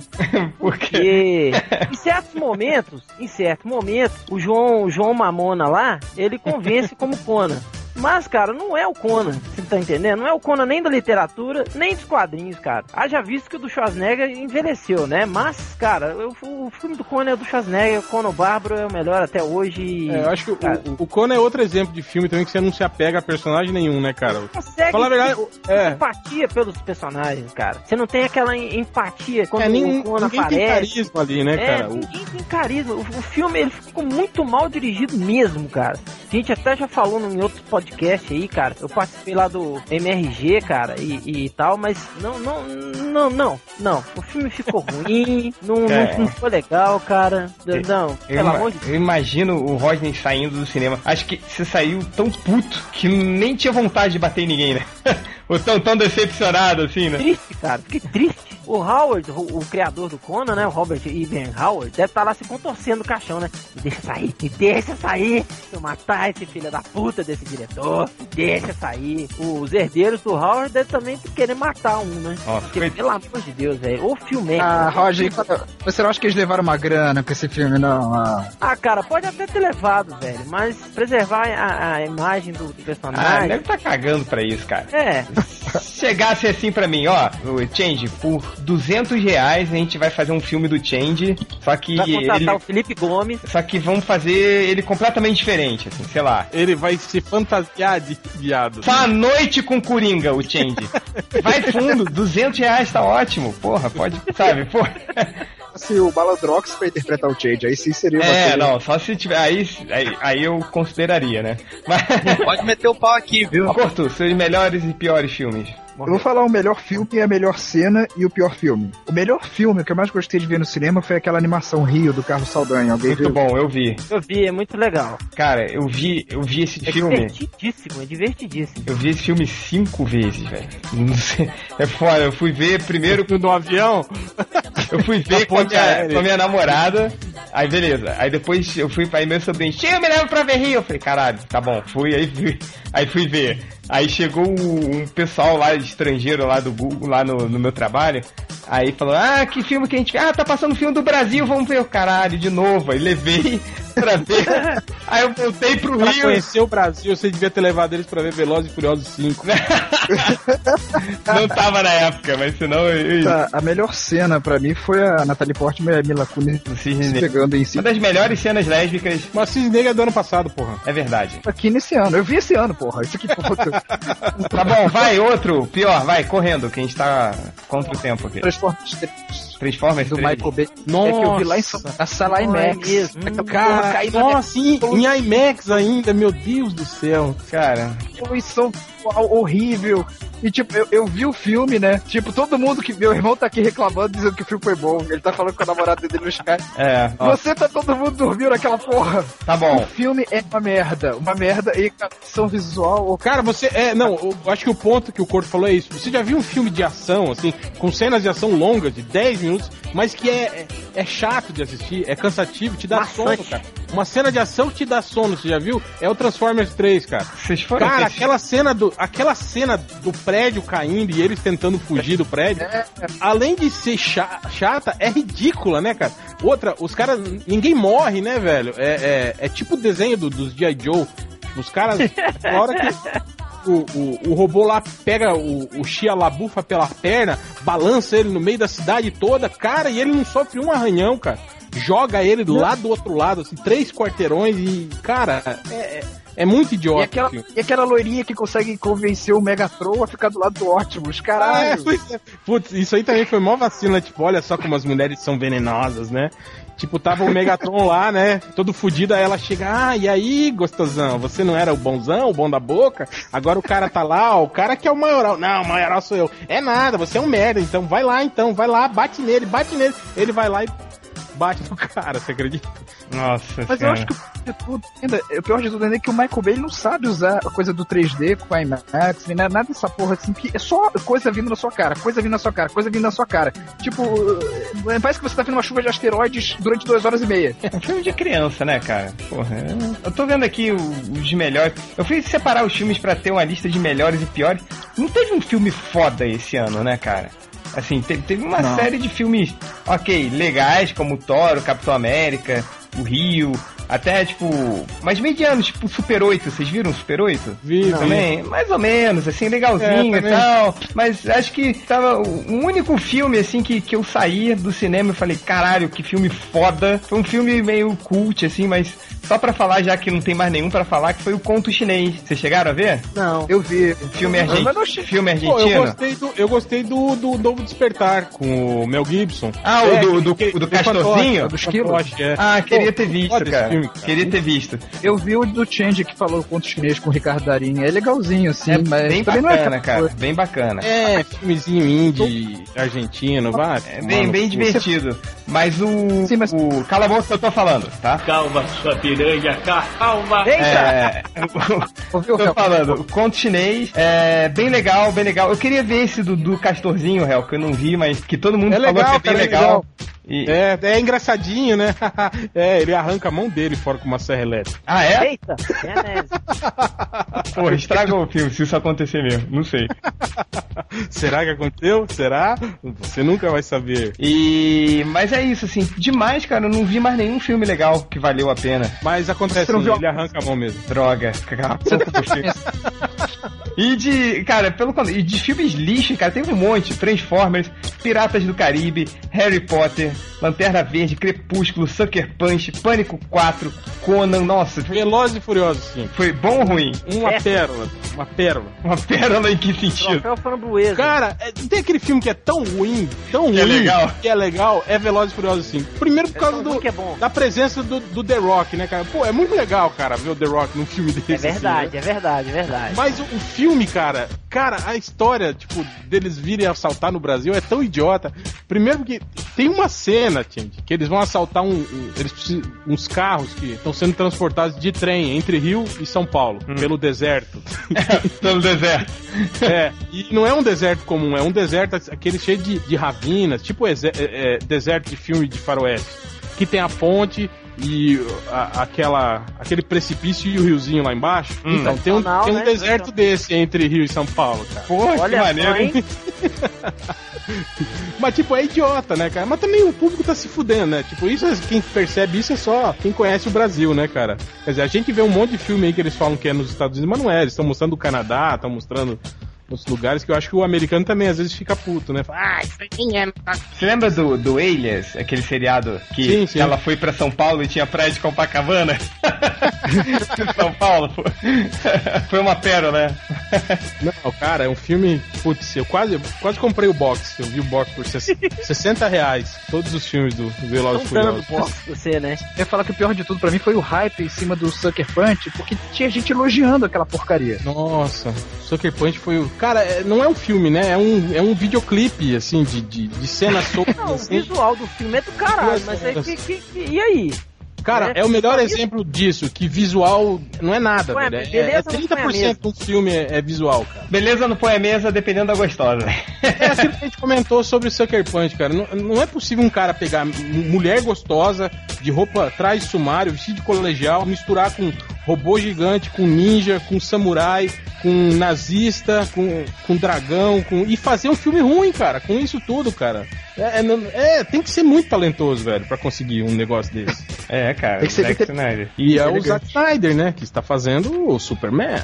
Porque. Porque em certos momentos, em certos momentos, o João, o João Mamona lá, ele convence como Conan. Mas, cara, não é o Conan, você tá entendendo? Não é o Conan nem da literatura, nem dos quadrinhos, cara. Haja visto que o do Schwarzenegger envelheceu, né? Mas, cara, eu- o filme do Conan é o do Schwarzenegger, o Conan Bárbaro é o melhor até hoje. É, eu acho que o, o Conan é outro exemplo de filme também que você não se apega a personagem nenhum, né, cara? consegue Fala a verdade, é. empatia pelos personagens, cara. Você não tem aquela em- empatia quando É, nem, o Conan ninguém tem aparece. carisma ali, né, É, cara? Ninguém tem carisma. O, o filme ele ficou muito mal dirigido mesmo, cara. A gente até já falou em outros podcasts aí, cara. Eu participei lá do MRG, cara, e, e tal, mas não, não, não, não, não. O filme ficou [LAUGHS] ruim, não, É. não, não foi legal, cara. Não, Eu, pelo amor de Deus. eu imagino o Rodney saindo do cinema. Acho que você saiu tão puto que nem tinha vontade de bater em ninguém, né? [LAUGHS] o tão, tão decepcionado assim, né? Triste, cara, fiquei triste. O Howard, o, o criador do Conan, né? O Robert Eben Howard, deve estar lá se contorcendo no caixão, né? Me deixa sair, me deixa sair. Se eu matar esse filho da puta desse diretor, me deixa sair. Os herdeiros do Howard devem também querer matar um, né? Nossa, Porque, foi- pelo amor de Deus, velho. O filme Ah, Roger, você não acha que eles levaram uma grana com esse filme, não? Ah, Ah, cara, pode até ter levado, velho, mas preservar a, a imagem do, do Ah, personagem. deve tá cagando pra isso, cara. É, Chegasse assim pra mim, ó, o Change, por 200 reais a gente vai fazer um filme do Change, só que vai contratar ele... o Felipe Gomes. Só que vamos fazer ele completamente diferente, assim, sei lá. Ele vai se fantasiar de viado. Só a noite com Coringa, o Change. Vai fundo, 200 reais tá ótimo. Porra, pode, sabe, porra. Se o Baladrox pra interpretar o Change, aí sim seria uma É, coisa- não, só se tiver. Aí, aí, aí eu consideraria, né? Mas. Pode meter o pau aqui, viu? Corto, seus melhores e piores filmes. Eu vou falar o melhor filme, a melhor cena e o pior filme. O melhor filme que eu mais gostei de ver no cinema foi aquela animação Rio do Carlos Saldanha. Alguém Muito viu? bom, eu vi. Eu vi, é muito legal. Cara, eu vi, eu vi esse É filme. divertidíssimo, é divertidíssimo. Eu vi esse filme cinco vezes, velho. Não [LAUGHS] sei. É foda, eu fui ver primeiro. No avião? [LAUGHS] Eu fui ver com a, minha, com a minha namorada. Aí beleza. Aí depois eu fui aí meu sobrinho, tio, me leva pra ver Rio. Eu falei, caralho, tá bom, fui, aí fui, aí fui ver. Aí chegou um pessoal lá estrangeiro lá do Google, lá no, no meu trabalho. Aí falou, ah, que filme que a gente. Ah, tá passando filme do Brasil, vamos ver o caralho, de novo. Aí levei pra ver. Aí eu voltei pro Pra Rio. conhecer o Brasil, você devia ter levado eles pra ver Velozes e Furiosos 5. [LAUGHS] Não tava na época, mas senão eu. Tá, a melhor cena pra mim foi a Natalie Portman e a Mila Kunis se pegando em si. Uma das melhores cenas lésbicas, Mas Cisne Negro é do ano passado, porra. é verdade. Aqui nesse ano. Eu vi esse ano, porra. Isso aqui, porra. Tá bom, vai, outro, pior, vai, correndo, que a gente tá contra o tempo aqui. Transformers 3 Transformers do 3. Michael Bay. Nossa. É que eu vi lá em na sala é IMAX. Aquela Cara, nossa, sim, em IMAX ainda, meu Deus do céu. Cara, poluição horrível. E tipo, eu, eu vi o filme, né? Tipo, todo mundo que. Meu irmão tá aqui reclamando, dizendo que o filme foi bom. Ele tá falando com a namorada dele no Sky. é, ó, Você tá todo mundo dormindo naquela porra. tá O bom. filme é uma merda. Uma merda e ação visual. Cara, você. É, não, eu acho que o ponto que o Corto falou é isso. Você já viu um filme de ação, assim, com cenas de ação longas, de 10 minutos, mas que é, é, é chato de assistir, é cansativo, te dá sono, Maçante. cara. Uma cena de ação que te dá sono, você já viu? É o Transformers 3, cara. Vocês foram Cara, aquela cena do, aquela cena do prédio caindo e eles tentando fugir do prédio, além de ser cha- chata, é ridícula, né, cara? Outra, os caras, ninguém morre, né, velho? É, é, é tipo o desenho do- dos G.I. Joe. Os caras, na hora que o, o, o robô lá pega o, o Shia Labufa pela perna, balança ele no meio da cidade toda, cara, e ele não sofre um arranhão, cara. Joga ele do lado do outro lado, assim, três quarteirões e, cara, é, é, é muito E idiota. aquela, o filme. e aquela loirinha que consegue convencer o Megatron a ficar do lado do Optimus. Ah, é, Caralho. pois é. Putz, isso aí também foi mó vacina, tipo, olha só como as mulheres são venenosas, né? Tipo, tava o Megatron lá, né? Todo fudido, aí ela chega, ah, e aí, gostosão, você não era o bonzão, o bom da boca? Agora o cara tá lá, ó, o cara que é o maioral. Não, o maioral sou eu. É nada, você é um merda, então vai lá, então, vai lá, bate nele, bate nele. Ele vai lá e bate no cara, você acredita? Nossa Mas eu senhora. acho que o pior de tudo, ainda, o pior de tudo ainda é que o Michael Bay não sabe usar a coisa do 3D com a IMAX, nem nada nada dessa porra assim, que é só coisa vindo na sua cara, coisa vindo na sua cara, coisa vindo na sua cara. Tipo, eh, parece que você tá vendo uma chuva de asteroides durante duas horas e meia. É um filme de criança, né, cara? Porra, eu- eu tô vendo aqui os melhores. Eu fui separar os filmes pra ter uma lista de melhores e piores. Não teve um filme foda esse ano, né, cara? Assim, te- teve uma Não. série de filmes, ok, legais, como o Thor, Capitão América, o Rio, até, tipo, mais medianos, tipo Super 8. Vocês viram o Super 8? Vi, também, mais ou menos, assim, legalzinho É, e tal. Mas acho que tava o único filme, assim, que, que eu saí do cinema e falei, caralho, que filme foda. Foi um filme meio cult, assim, mas só pra falar, já que não tem mais nenhum pra falar, que foi o Conto Chinês. Vocês chegaram a ver? Não. Eu vi. Filme, argen... Mas não achei- filme Pô, eu argentino? gostei do, eu gostei do, do Novo Despertar com o Mel Gibson. Ah, o É, do, do, que- do fantoche, Castorzinho? do esquilo. É. Ah, queria ter visto, cara. Filme, cara. Queria ter visto. Eu vi o do Change que falou conto chinês com o Ricardo Darim. É legalzinho, assim, É mas bem também não é bacana, aquela cara. coisa. Bem bacana. É, filmezinho indie argentino, vai. É bem, bem divertido. Mas o. Sim, mas- O cala a boca que eu tô falando, tá? Calma, sua piranha, calma. Eita! É. [LAUGHS] Tô falando, o conto chinês é bem legal, bem legal. Eu queria ver esse do, do Castorzinho, réu, que eu não vi, mas que todo mundo É falou legal, que é bem cara, é legal. E- É, é engraçadinho, né? [LAUGHS] é, ele arranca a mão dele fora com uma serra elétrica. Ah, é? Eita! Genese. [LAUGHS] Pô, estraga o filme se isso acontecer mesmo. Não sei. [LAUGHS] Será que aconteceu? Será? Você nunca vai saber. E. Mas é isso, assim, demais, cara. Eu não vi mais nenhum filme legal que valeu a pena. Mas acontece, viu- ele arranca a mão mesmo. Droga. Puxei. E de. Cara, pelo contrário, e de filmes lixo, cara, tem um monte. Transformers, Piratas do Caribe, Harry Potter, Lanterna Verde, Crepúsculo, Sucker Punch, Pânico 4, Conan, nossa, foi, Velozes e Furiosos, sim. foi bom ou ruim? Uma É. pérola. Uma pérola. Uma pérola em que sentido? Troféu framboesa. Cara, é, tem aquele filme que é tão ruim, tão Que é ruim, legal. que é legal, é Velozes e Furiosos, sim. Primeiro por É causa do, que é bom. da presença do, do The Rock, né, cara? Pô, é muito legal, cara, ver o The Rock num filme desse. É assim, verdade, né? é verdade, é verdade. Mas o, o filme, cara, cara, a história, tipo, deles virem assaltar no Brasil é tão idiota. Primeiro porque tem uma cena, gente, que eles vão assaltar um, um- eles precisam, uns carros que estão sendo transportados de trem entre Rio e São Paulo, pelo deserto. [LAUGHS] Pelo deserto. [LAUGHS] É, e não é um deserto comum, é um deserto aquele cheio de, de ravinas, tipo é, é, deserto de filme de faroeste, que tem a ponte e a- aquela, aquele precipício e o riozinho lá embaixo. Hum. Então tem um, tem um né? deserto desse entre Rio e São Paulo, cara. Porra, que Olha maneiro, só, hein? hein? [LAUGHS] Mas tipo, é idiota, né, cara? Mas também o público tá se fudendo, né? Tipo, isso é- quem percebe isso é só quem conhece o Brasil, né, cara? Quer dizer, a gente vê um monte de filme aí que eles falam que é nos Estados Unidos, mas não é. Eles estão mostrando o Canadá, estão mostrando outros lugares que eu acho que o americano também às vezes fica puto, né? Fala, Ah, isso nem é. Você lembra do, do Alias, aquele seriado que Sim, sim. ela foi pra São Paulo e tinha praia de Copacabana? [LAUGHS] São Paulo, pô. Foi uma pérola, né? Não, cara, é um filme. Putz, eu quase, eu quase comprei o box. Eu vi o box por 60 [LAUGHS] reais. Todos os filmes do Velozes e Furiosos. você, né? Eu ia falar que o pior de tudo pra mim foi o hype em cima do Sucker Punch, porque tinha gente elogiando aquela porcaria. Nossa, Sucker Punch foi o. Cara, é- não é um filme, né? É um, é um videoclipe, assim, de, de, de cenas [LAUGHS] soltas. Não, o assim. visual do filme é do caralho, mas aí que, que, que- e aí? Cara, É, é o melhor isso. exemplo disso, que visual não é nada, velho. É, beleza, é não põe a 30% do filme é, é visual, cara. Beleza, não põe a mesa dependendo da gostosa. É aquilo que a gente comentou sobre o Sucker Punch, cara. Não, não é possível um cara pegar mulher gostosa, de roupa trás sumário, vestido de colegial, misturar com robô gigante, com ninja, com samurai, com nazista, com, com dragão, com e fazer um filme ruim, cara, com isso tudo, cara. É, é, é, tem que ser muito talentoso, velho, pra conseguir um negócio desse. [LAUGHS] É, cara, Tem que ser Zack muito- Snyder. E é o. Zack Snyder, né, que está fazendo o Superman.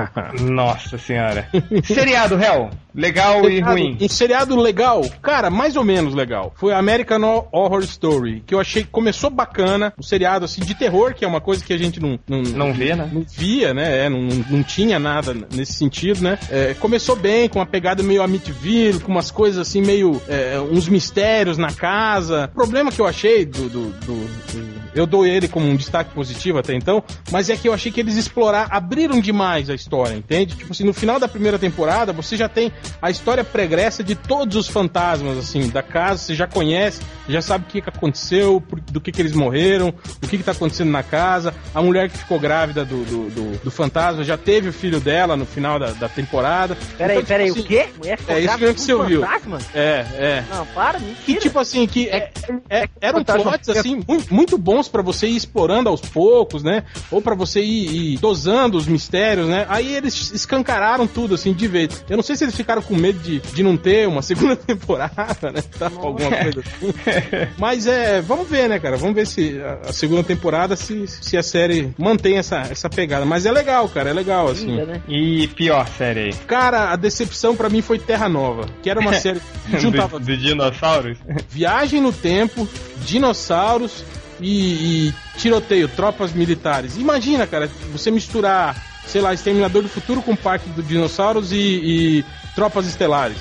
[LAUGHS] Nossa senhora. [LAUGHS] Seriado, Hell. Legal e Seriado- ruim. Um seriado legal, cara, mais ou menos legal. Foi American Horror Story, que eu achei que começou bacana, um seriado assim de terror, que é uma coisa que a gente não não, Não vê, né? não via, né? É, não, não, não tinha nada nesse sentido, né? É, começou bem, com uma pegada meio Amityville, com umas coisas assim meio é, uns mistérios na casa. O problema que eu achei do, do- do- do- eu dou ele como um destaque positivo até então, mas é que eu achei que eles explorar, abriram demais a história, entende? Tipo assim, no final da primeira temporada, você já tem a história pregressa de todos os fantasmas, assim, da casa, você já conhece, já sabe o que, que aconteceu, do que, que eles morreram, o que, que tá acontecendo na casa, a mulher que ficou grávida do, do, do- do fantasma já teve o filho dela no final da, da temporada. Peraí, Então, peraí, tipo o assim, quê? Mulher ficou é isso mesmo que você ouviu. fantasma? É, é. Não, para, Que mentira. tipo assim, que é- é- eram fantasma- plots assim muito, muito bons pra você ir explorando aos poucos, né? Ou pra você ir, ir dosando os mistérios, né? Aí eles escancararam tudo assim de vez. Eu não sei se eles ficaram com medo de, de não ter uma [LAUGHS] segunda temporada, né? Tá, alguma coisa assim. [LAUGHS] Mas é, vamos ver, né, cara? Vamos ver se a, a segunda temporada se, se a série mantém essa, essa pegada. Mas é legal, cara, é legal assim. Né? E pior série aí. Cara, a decepção pra mim foi Terra Nova, que era uma [LAUGHS] série que juntava Do, do dinossauros? viagem no tempo, dinossauros e, e tiroteio, tropas militares. Imagina, cara, você misturar, sei lá, Exterminador do Futuro com Parque dos Dinossauros e, e Tropas Estelares.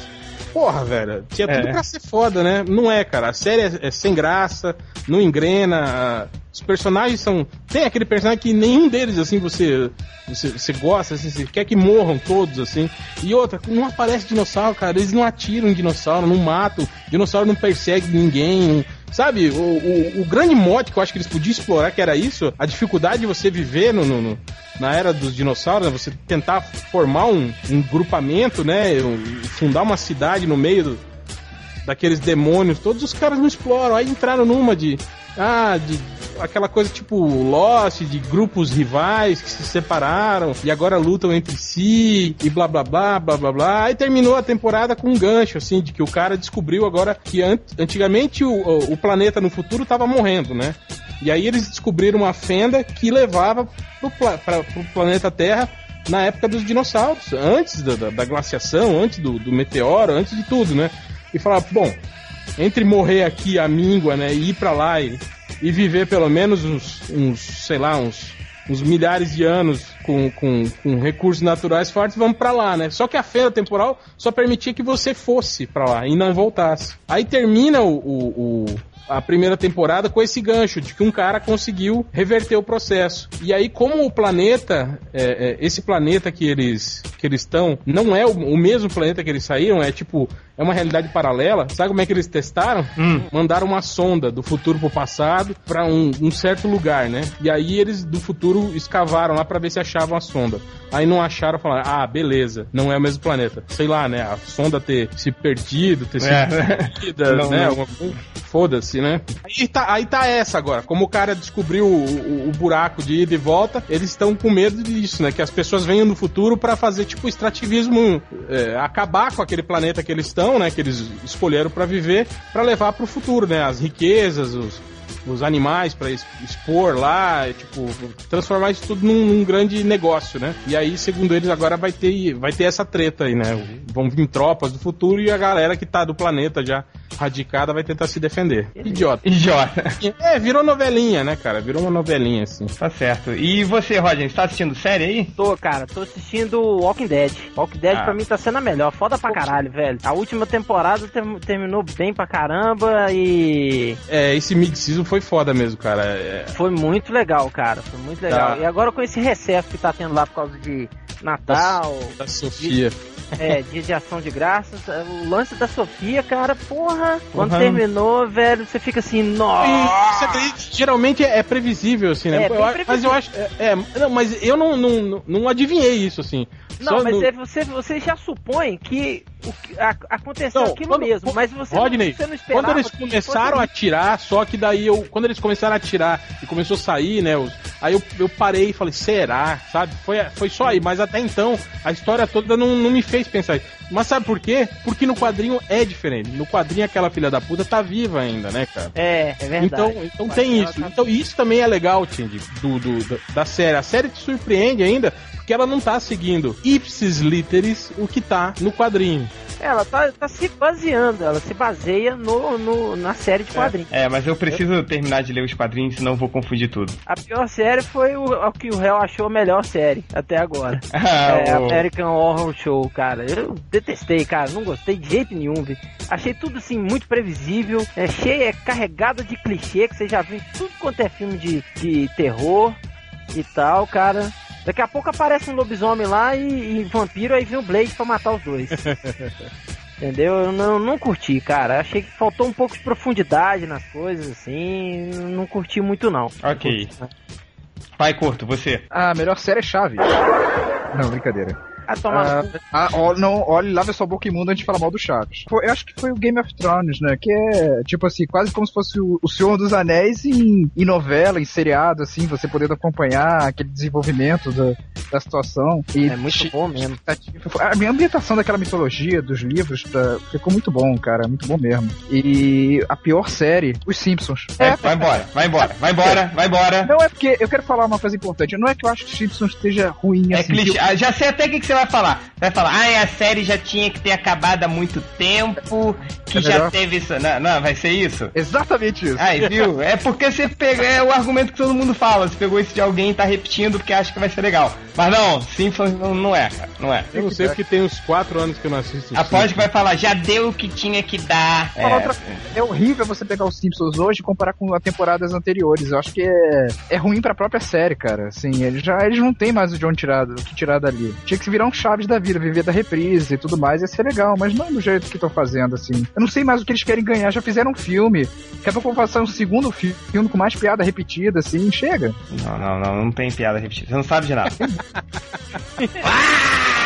porra, velho, tinha tudo É. pra ser foda, né? Não é, cara. A série é, é sem graça, não engrena. Os personagens são. Tem aquele personagem que nenhum deles, assim, você. Você, você gosta, assim, você quer que morram todos, assim. E outra, não aparece dinossauro, cara. Eles não atiram em dinossauro, não matam. Dinossauro não persegue ninguém. Sabe, o, o, o grande mote que eu acho que eles podiam explorar, que era isso, a dificuldade de você viver no, no- no- na era dos dinossauros, né? você tentar formar um, um grupamento, né? um- fundar uma cidade no meio do, daqueles demônios, todos os caras não exploram. Aí entraram numa de. Ah, de. Aquela coisa tipo Lost, de grupos rivais que se separaram e agora lutam entre si e blá blá blá blá blá blá. Aí terminou a temporada com um gancho, assim, de que o cara descobriu agora que an- antigamente o, o, planeta no futuro tava morrendo, né? E aí eles descobriram uma fenda que levava pro, pla pra, pro planeta Terra na época dos dinossauros, antes da, da- da glaciação, antes do, do meteoro, antes de tudo, né? E falar, bom, entre morrer aqui a míngua, né, e ir pra lá e, e viver pelo menos uns, uns sei lá, uns, uns milhares de anos com, com, com recursos naturais fortes, vamos pra lá, né? Só que a feira temporal só permitia que você fosse pra lá e não voltasse. Aí termina o, o- o- a primeira temporada com esse gancho de que um cara conseguiu reverter o processo. E aí, como o planeta, é, é, esse planeta que eles que eles estão, não é o, o mesmo planeta que eles saíram, é tipo, é uma realidade paralela. Sabe como é que eles testaram? Mandaram uma sonda do futuro pro passado pra um, um certo lugar, né? E aí eles do futuro escavaram lá pra ver se achavam a sonda. Aí não acharam, falaram, ah, beleza, não é o mesmo planeta. Sei lá, né? A sonda ter se perdido, ter sido É. perdida, [LAUGHS] Não, né? não. Né? Aí tá, aí tá essa agora. Como o cara descobriu o, o- o buraco de ida e volta, eles estão com medo disso, né? Que as pessoas venham no futuro pra fazer tipo extrativismo, é, acabar com aquele planeta que eles estão, né? Que eles escolheram pra viver, pra levar pro futuro, né? As riquezas, os, os animais pra es- expor lá, tipo, transformar isso tudo num, num grande negócio, né? E aí, segundo eles, agora vai ter, vai ter essa treta aí, né? Vão vir tropas do futuro e a galera que tá do planeta já radicada vai tentar se defender. Idiota. Idiota. É, virou novelinha, né, cara? Virou uma novelinha, assim. Tá certo. E você, Roger, está assistindo série aí? Tô, cara, tô assistindo Walking Dead. Walking Dead Ah. pra mim tá sendo a melhor. Foda pra caralho, velho. A última temporada ter- terminou bem pra caramba e É, esse mid-season foi foda mesmo, cara. É, foi muito legal, cara. Foi muito legal. Tá. E agora com esse recesso que tá tendo lá por causa de Natal, da Sofia. é, dia de ação de graças, o lance da Sofia, cara, porra, quando Uhum. terminou, velho, você fica assim, E, nossa. geralmente é, é previsível, assim, né? É, Eu acho- mas eu acho. É, é, não, mas eu não, não, não- adivinhei isso, assim. Não, Só mas no- é, você, você já supõe que, o que a- aconteceu Não, aquilo quando- mesmo, mas você, Rodney, não, você não esperava. quando eles começaram a fosse- atirar, só que daí eu. Quando eles começaram a atirar e começou a sair, né? os- aí eu, eu parei e falei, será? Sabe? Foi, foi só aí. Mas até então, a história toda não, não me fez pensar isso. Mas sabe por quê? Porque no quadrinho é diferente. No quadrinho aquela filha da puta tá viva ainda, né, cara? É, é verdade. Então, então tem isso. tá- Então isso também é legal, Tindy, do, do, da- da série. A série te surpreende ainda porque ela não tá seguindo ipsis literis o que tá no quadrinho. Ela tá, tá se baseando, ela se baseia no, no- na série de quadrinhos. É, mas eu preciso terminar de ler os quadrinhos, senão eu vou confundir tudo. A pior série foi o, o que o réu achou a melhor série até agora. [LAUGHS] Ah, é, o- American Horror Show, cara. Eu detestei, cara. Não gostei de jeito nenhum, vi. Achei tudo assim muito previsível. É cheio, é carregado de clichê que você já viu em tudo quanto é filme de, de terror e tal, cara. Daqui a pouco aparece um lobisomem lá e, e vampiro, aí vem o Blade pra matar os dois. [LAUGHS] Entendeu? Eu não, não curti, cara. Achei que faltou um pouco de profundidade nas coisas, assim. Não curti muito, não. Ok. Pai Curto, você. A melhor série é Chaves. Não, brincadeira. Ah, tomar Ah, ah, não, olhe, lave a sua boca imunda antes de falar mal do Chaves. Foi- eu acho que foi o Game of Thrones, né? Que é, tipo assim, quase como se fosse o, o Senhor dos Anéis em, em novela, em seriado, assim, você podendo acompanhar aquele desenvolvimento da, da situação. E É muito bom mesmo. A minha ambientação daquela mitologia, dos livros, tá- ficou muito bom, cara. Muito bom mesmo. E a pior série, Os Simpsons. É, vai embora, vai embora, vai embora, vai embora. Não é porque eu quero falar uma coisa importante. Não é que eu acho que os Simpsons esteja ruim É assim. clichê. que- Ah, já sei até o que, que você vai falar. Vai falar, ah, a série já tinha que ter acabado há muito tempo, que É já teve isso. Não, não, vai ser isso? Exatamente isso. Aí, viu? É porque você pegou. É o argumento que todo mundo fala. Você pegou isso de alguém e tá repetindo porque acha que vai ser legal. Mas não, Simpsons não, não é, cara. Não é. Eu não sei porque tem uns 4 anos que eu não assisto. Após que vai falar, já deu o que tinha que dar. É, outra- é horrível você pegar os Simpsons hoje e comparar com as temporadas anteriores. Eu acho que é, é ruim pra própria série, cara. Assim, eles já eles não tem mais o John tirado, o que tirar dali. Tinha que virar um Chaves da vida, viver da reprise e tudo mais, ia ser legal, mas não do jeito que estão fazendo, assim. Eu não sei mais o que eles querem ganhar, já fizeram um filme. Daqui a pouco vão passar um segundo fi- filme com mais piada repetida, assim, chega. Não, não, não, não tem piada repetida. Você não sabe de nada. [LAUGHS] [LAUGHS]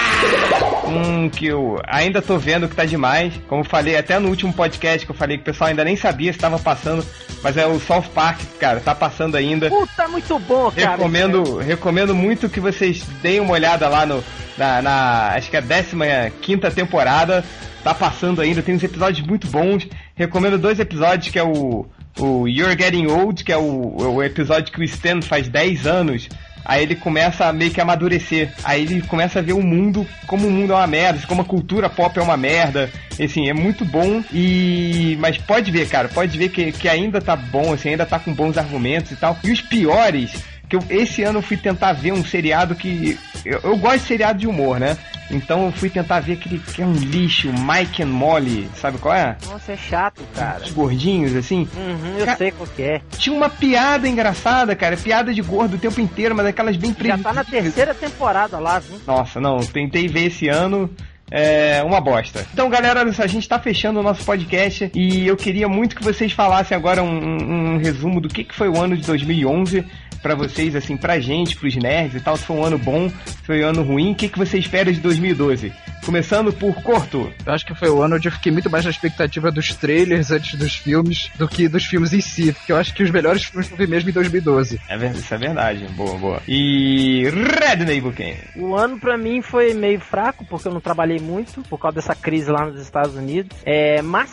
Um que eu ainda tô vendo que tá demais. Como eu falei até no último podcast que eu falei que o pessoal ainda nem sabia se tava passando, mas é o South Park, cara, tá passando ainda. Puta, muito bom, cara. Recomendo, recomendo muito que vocês deem uma olhada lá no, na, na- acho que é a 15 temporada. Tá passando ainda, tem uns episódios muito bons. Recomendo dois episódios, que é o, o You're Getting Old, que é o, o episódio que o Stan faz 10 anos. Aí ele começa a meio que amadurecer. Aí ele começa a ver o mundo como o mundo é uma merda, como a cultura pop é uma merda. Assim, é muito bom e. Mas pode ver, cara, pode ver que, que ainda tá bom, assim, ainda tá com bons argumentos e tal. E os piores, que eu, esse ano eu fui tentar ver um seriado que. Eu, eu gosto de seriado de humor, né? Então eu fui tentar ver aquele que é um lixo, Mike and Molly, sabe qual é? Nossa, é chato, cara. Os gordinhos, assim. Uhum, eu Ca- sei qual que é. Tinha uma piada engraçada, cara. Piada de gordo o tempo inteiro, mas aquelas bem Já tá na previsíveis. terceira temporada lá, viu? Nossa, não, tentei ver esse ano. É uma bosta. Então, galera, a gente tá fechando o nosso podcast e eu queria muito que vocês falassem agora um, um- um resumo do que, que foi o ano de 2011 pra vocês, assim, pra gente, pros nerds e tal. Se foi um ano bom, se foi um ano ruim, o que, que você espera de 2012? Começando por Corto. Eu acho que foi o ano onde eu fiquei muito mais na expectativa dos trailers antes dos filmes do que dos filmes em si. Porque eu acho que os melhores filmes eu vi mesmo em 2012. É, ver- isso é verdade. Boa, boa. E Red Neighborhood. O ano pra mim foi meio fraco, porque eu não trabalhei muito, por causa dessa crise lá nos Estados Unidos. É, mas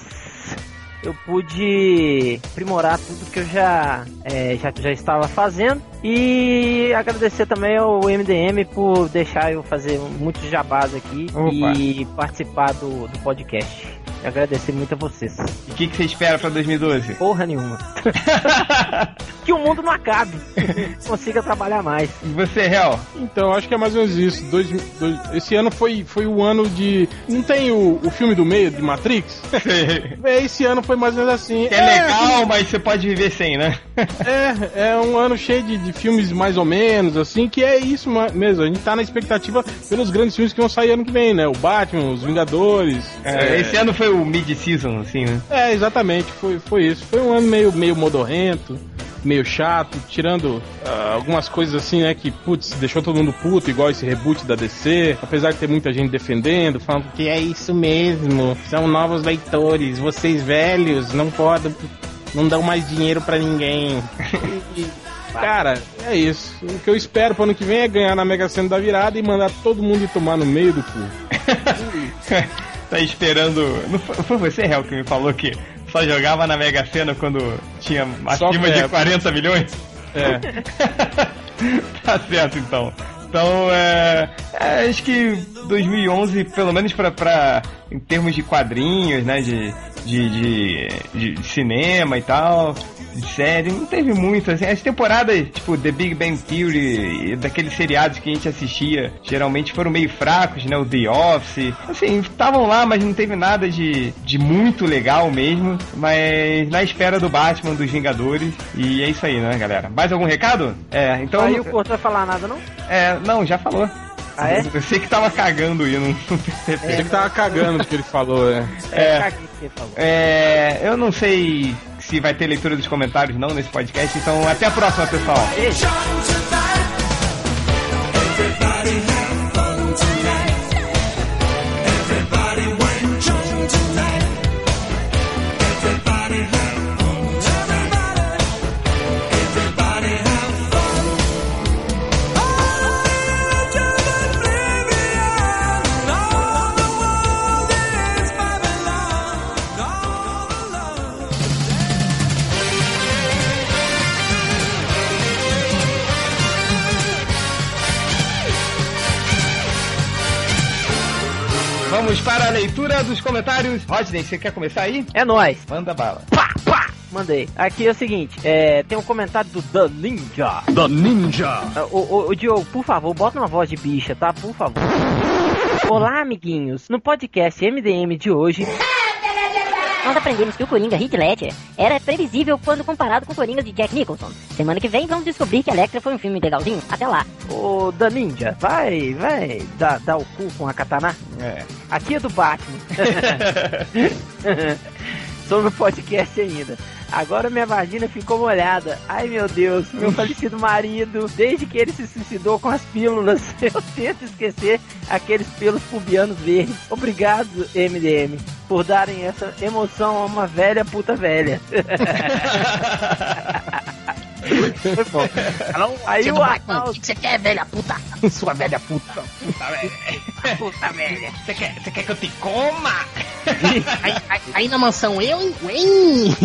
eu pude aprimorar tudo que eu já, é, já, já estava fazendo. E agradecer também ao MDM por deixar eu fazer muitos jabás aqui Opa. e participar do, do podcast. Agradecer muito a vocês. E o que, que você espera pra 2012? Porra nenhuma. [LAUGHS] que o mundo não acabe. Consiga trabalhar mais. E você, Hel? Então, acho que é mais ou menos isso. Dois, dois- esse ano foi, foi o ano de. Não tem o, o filme do meio de Matrix? É, esse ano foi mais ou menos assim. É legal, mas você pode viver sem, né? [LAUGHS] É, é um ano cheio de, de filmes mais ou menos, assim, que é isso mesmo. A gente tá na expectativa pelos grandes filmes que vão sair ano que vem, né? O Batman, os Vingadores. É, Esse ano foi o mid-season, assim, né? É, exatamente, foi, foi isso. Foi um ano meio, meio modorrento, meio chato, tirando ah, algumas coisas assim, né, que, putz, deixou todo mundo puto, igual esse reboot da DC, apesar de ter muita gente defendendo, falando que é isso mesmo, são novos leitores, vocês velhos não podem, não dão mais dinheiro pra ninguém. [LAUGHS] Cara, é isso. O que eu espero pro ano que vem é ganhar na Mega Sena da virada e mandar todo mundo ir tomar no meio do cu. [LAUGHS] tá esperando. Não foi, foi você, Hel, que me falou que só jogava na Mega Sena quando tinha Só acima de perto. 40 milhões? É. [LAUGHS] tá certo, então. Então, é, é, acho que 2011, pelo menos pra, pra em termos de quadrinhos, né, de, de, de, de cinema e tal, de série, não teve muito, assim, as temporadas, tipo, The Big Bang Theory, e daqueles seriados que a gente assistia, geralmente foram meio fracos, né, o The Office, assim, estavam lá, mas não teve nada de, de muito legal mesmo, mas na espera do Batman, dos Vingadores, e é isso aí, né, galera? Mais algum recado? É, então... Aí o Corto vai falar nada, não? É, não, já falou. Ah, é? Eu sei que tava cagando e eu não, não. Ele que tava cagando ele falou, é. É. o que ele falou. É, eu não sei se vai ter leitura dos comentários não nesse podcast, então até a próxima, pessoal. Vamos leitura dos comentários. Rodney, você quer começar aí? É nóis. Manda bala. Pá, pá. Mandei. Aqui é o seguinte, é, tem um comentário do The Ninja. Da Ninja. Ô, ô, ô, Diogo, por favor, bota uma voz de bicha, tá? Por favor. Olá, amiguinhos. No podcast MDM de hoje, Nós aprendemos que o Coringa Heath Ledger era previsível quando comparado com o Coringa de Jack Nicholson. Semana que vem vamos descobrir que Electra foi um filme legalzinho. Até lá. o The Ninja, vai, vai dar, dar o cu com a katana. É. Aqui é do Batman. [LAUGHS] [LAUGHS] Sobre o podcast ainda. Agora minha vagina ficou molhada. Ai meu Deus, meu falecido marido, desde que ele se suicidou com as pílulas, [LAUGHS] eu tento esquecer aqueles pelos pubianos verdes. Obrigado, MDM, por darem essa emoção a uma velha puta velha. [LAUGHS] Foi bom. Aí o Arnaldo. que você quer, velha puta? Sua velha puta. Puta velha. Você quer, você quer que eu te coma? Aí, aí- aí na mansão eu, hein?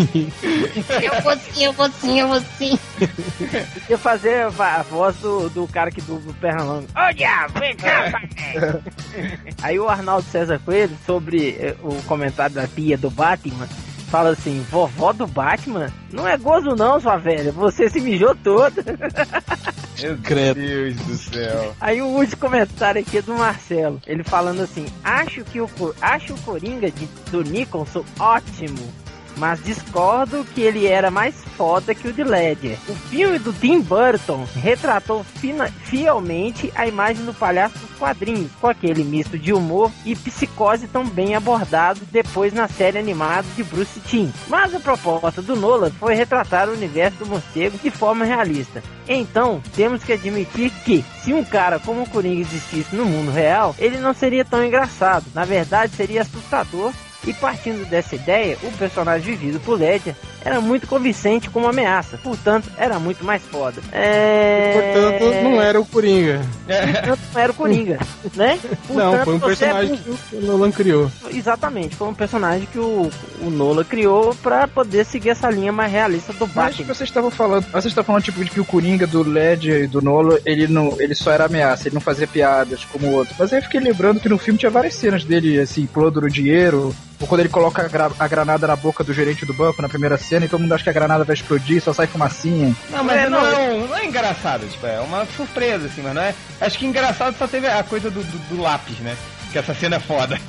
Eu vou sim, eu vou sim, eu vou sim. Eu fazer a voz do, do cara que dubla o Pernalonga. Olha, vem cá, pai. Aí o Arnaldo César Coelho, sobre eh, o comentário da pia do Batman, fala assim, vovó do Batman? Não é gozo não, sua velha, você se mijou toda. [LAUGHS] Meu Credo. Deus do céu. Aí o último comentário aqui é do Marcelo, ele falando assim, acho que o, acho o Coringa de, do Nicholson ótimo. Mas discordo que ele era mais foda que o de Ledger. O filme do Tim Burton retratou fielmente a imagem do palhaço dos quadrinhos, com aquele misto de humor e psicose tão bem abordado depois na série animada de Bruce Timm. Mas a proposta do Nolan foi retratar o universo do morcego de forma realista. Então, temos que admitir que, se um cara como o Coringa existisse no mundo real, ele não seria tão engraçado. Na verdade, seria assustador. E partindo dessa ideia, o personagem vivido por Ledger era muito convincente como ameaça, portanto, era muito mais foda. É... Portanto, não era o Coringa. Portanto, não era o Coringa, né? [LAUGHS] Não, Portanto, foi um é personagem burro. que o Nolan criou. Exatamente, foi um personagem que o, o Nola criou pra poder seguir essa linha mais realista do Mas Batman. vocês estavam falando, vocês estavam falando tipo de que o Coringa do Ledger e do Nolan, ele não, ele só era ameaça, ele não fazia piadas como o outro. Mas aí eu fiquei lembrando que no filme tinha várias cenas dele assim, implorando dinheiro, ou quando ele coloca a, gra- a granada na boca do gerente do banco na primeira cena e todo mundo acha que a granada vai explodir, só sai fumacinha. Não, mas É, não, não. é, um- não é engraçado, tipo, é uma surpresa, assim, mas não é. Acho que engraçado só teve a coisa do, do, do lápis, né? Que essa cena é foda.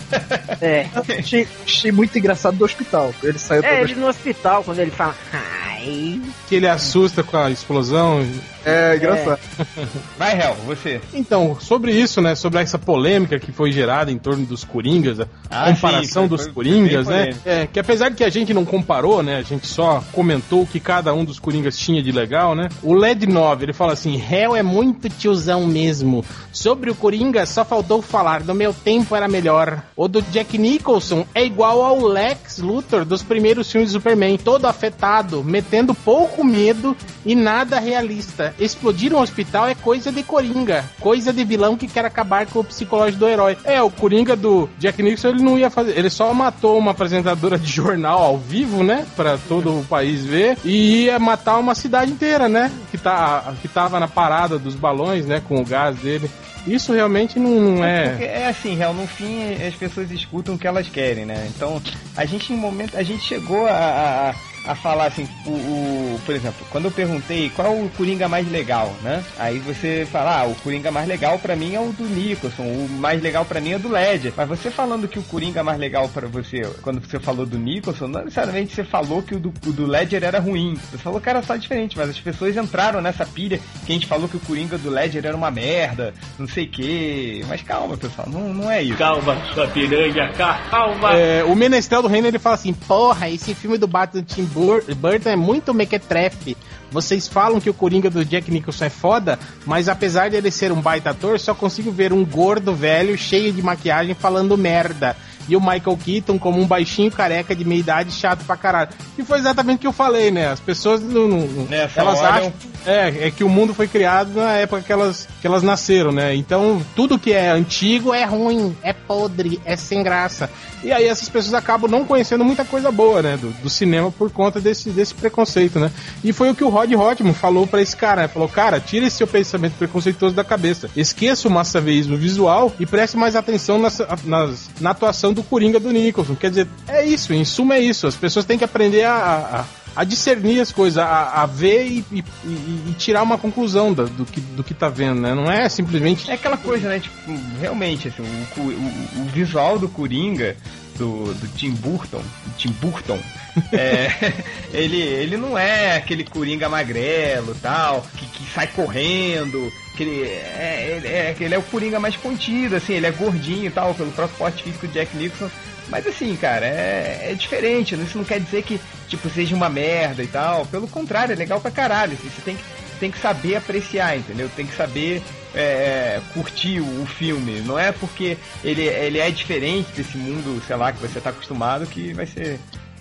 É. [LAUGHS] achei, achei muito engraçado do hospital. Ele saiu É, ele no hospital, quando ele fala. Ai. Que ele assusta com a explosão. É, engraçado. Vai, Hel, você. Então, sobre isso, né? Sobre essa polêmica que foi gerada em torno dos Coringas, a Ah, comparação sim, foi- dos foi Coringas, né? É, que apesar de que a gente não comparou, né? A gente só comentou o que cada um dos Coringas tinha de legal, né? O LED 9, ele fala assim: Hell é muito tiozão mesmo. Sobre o Coringa, só faltou falar, no meu tempo era melhor. O do Jack Nicholson é igual ao Lex Luthor dos primeiros filmes do Superman, todo afetado, metendo pouco medo e nada realista. Explodir um hospital é coisa de Coringa, coisa de vilão que quer acabar com o psicológico do herói. É, o Coringa do Jack Nicholson, ele não ia fazer, ele só matou uma apresentadora de jornal ao vivo, né, Pra todo o país ver, e ia matar uma cidade inteira, né, que, tá, que tava na parada dos balões, né, com o gás dele. Isso realmente não, não Porque é... é assim, Hel, no fim as pessoas escutam o que elas querem, né? Então, a gente em momento, a gente chegou a, a, a- falar assim, o, o- por exemplo, quando eu perguntei qual o Coringa mais legal, né? Aí você fala, ah, o Coringa mais legal pra mim é o do Nicholson, o mais legal pra mim é do Ledger. Mas você falando que o Coringa mais legal pra você, quando você falou do Nicholson, não necessariamente você falou que o do, o do Ledger era ruim. Você falou que era só diferente, mas as pessoas entraram nessa pilha que a gente falou que o Coringa do Ledger era uma merda, não sei o que. Mas calma, pessoal, não, não é isso. Calma, sua piranha, calma. É, o Menestrel do Reino ele fala assim: Porra, esse filme do Batman Tim Bur- Burton é muito mequetrefe. Vocês falam que o Coringa do Jack Nicholson é foda, mas apesar dele ser um baita ator, só consigo ver um gordo velho cheio de maquiagem falando merda. E o Michael Keaton como um baixinho careca de meia idade chato pra caralho. E foi exatamente o que eu falei, né? As pessoas não, não- Nessa elas hora, acham é, é que o mundo foi criado na época que elas, que elas nasceram, né? Então, tudo que é antigo é ruim, é podre, é sem graça. E aí essas pessoas acabam não conhecendo muita coisa boa, né? Do, do cinema por conta desse, desse preconceito, né? E foi o que o Rod Hotman falou pra esse cara, né? Falou, cara, tira esse seu pensamento preconceituoso da cabeça. Esqueça o massaveísmo visual e preste mais atenção nas, nas- na atuação do Coringa do Nicholson. Quer dizer, é isso, em suma é isso. As pessoas têm que aprender a- a- a discernir as coisas, a, a ver e, e- e- tirar uma conclusão da- do, que, do que tá vendo, né? Não é simplesmente. É aquela coisa, né? Tipo, realmente, assim, o, o- o visual do Coringa, do, do Tim Burton, Tim Burton, [LAUGHS] é, ele, ele não é aquele Coringa magrelo tal, que, que sai correndo, que ele é, ele é, ele é o Coringa mais contido, assim, ele é gordinho e tal, pelo próprio porte físico do Jack Nicholson. Mas assim, cara, é, é diferente, né? isso não quer dizer que, tipo, seja uma merda e tal. Pelo contrário, é legal pra caralho. assim, você tem que, tem que saber apreciar, entendeu? Tem que saber é, curtir o, o filme. Não é porque ele, ele é diferente desse mundo, sei lá, que você tá acostumado que vai ser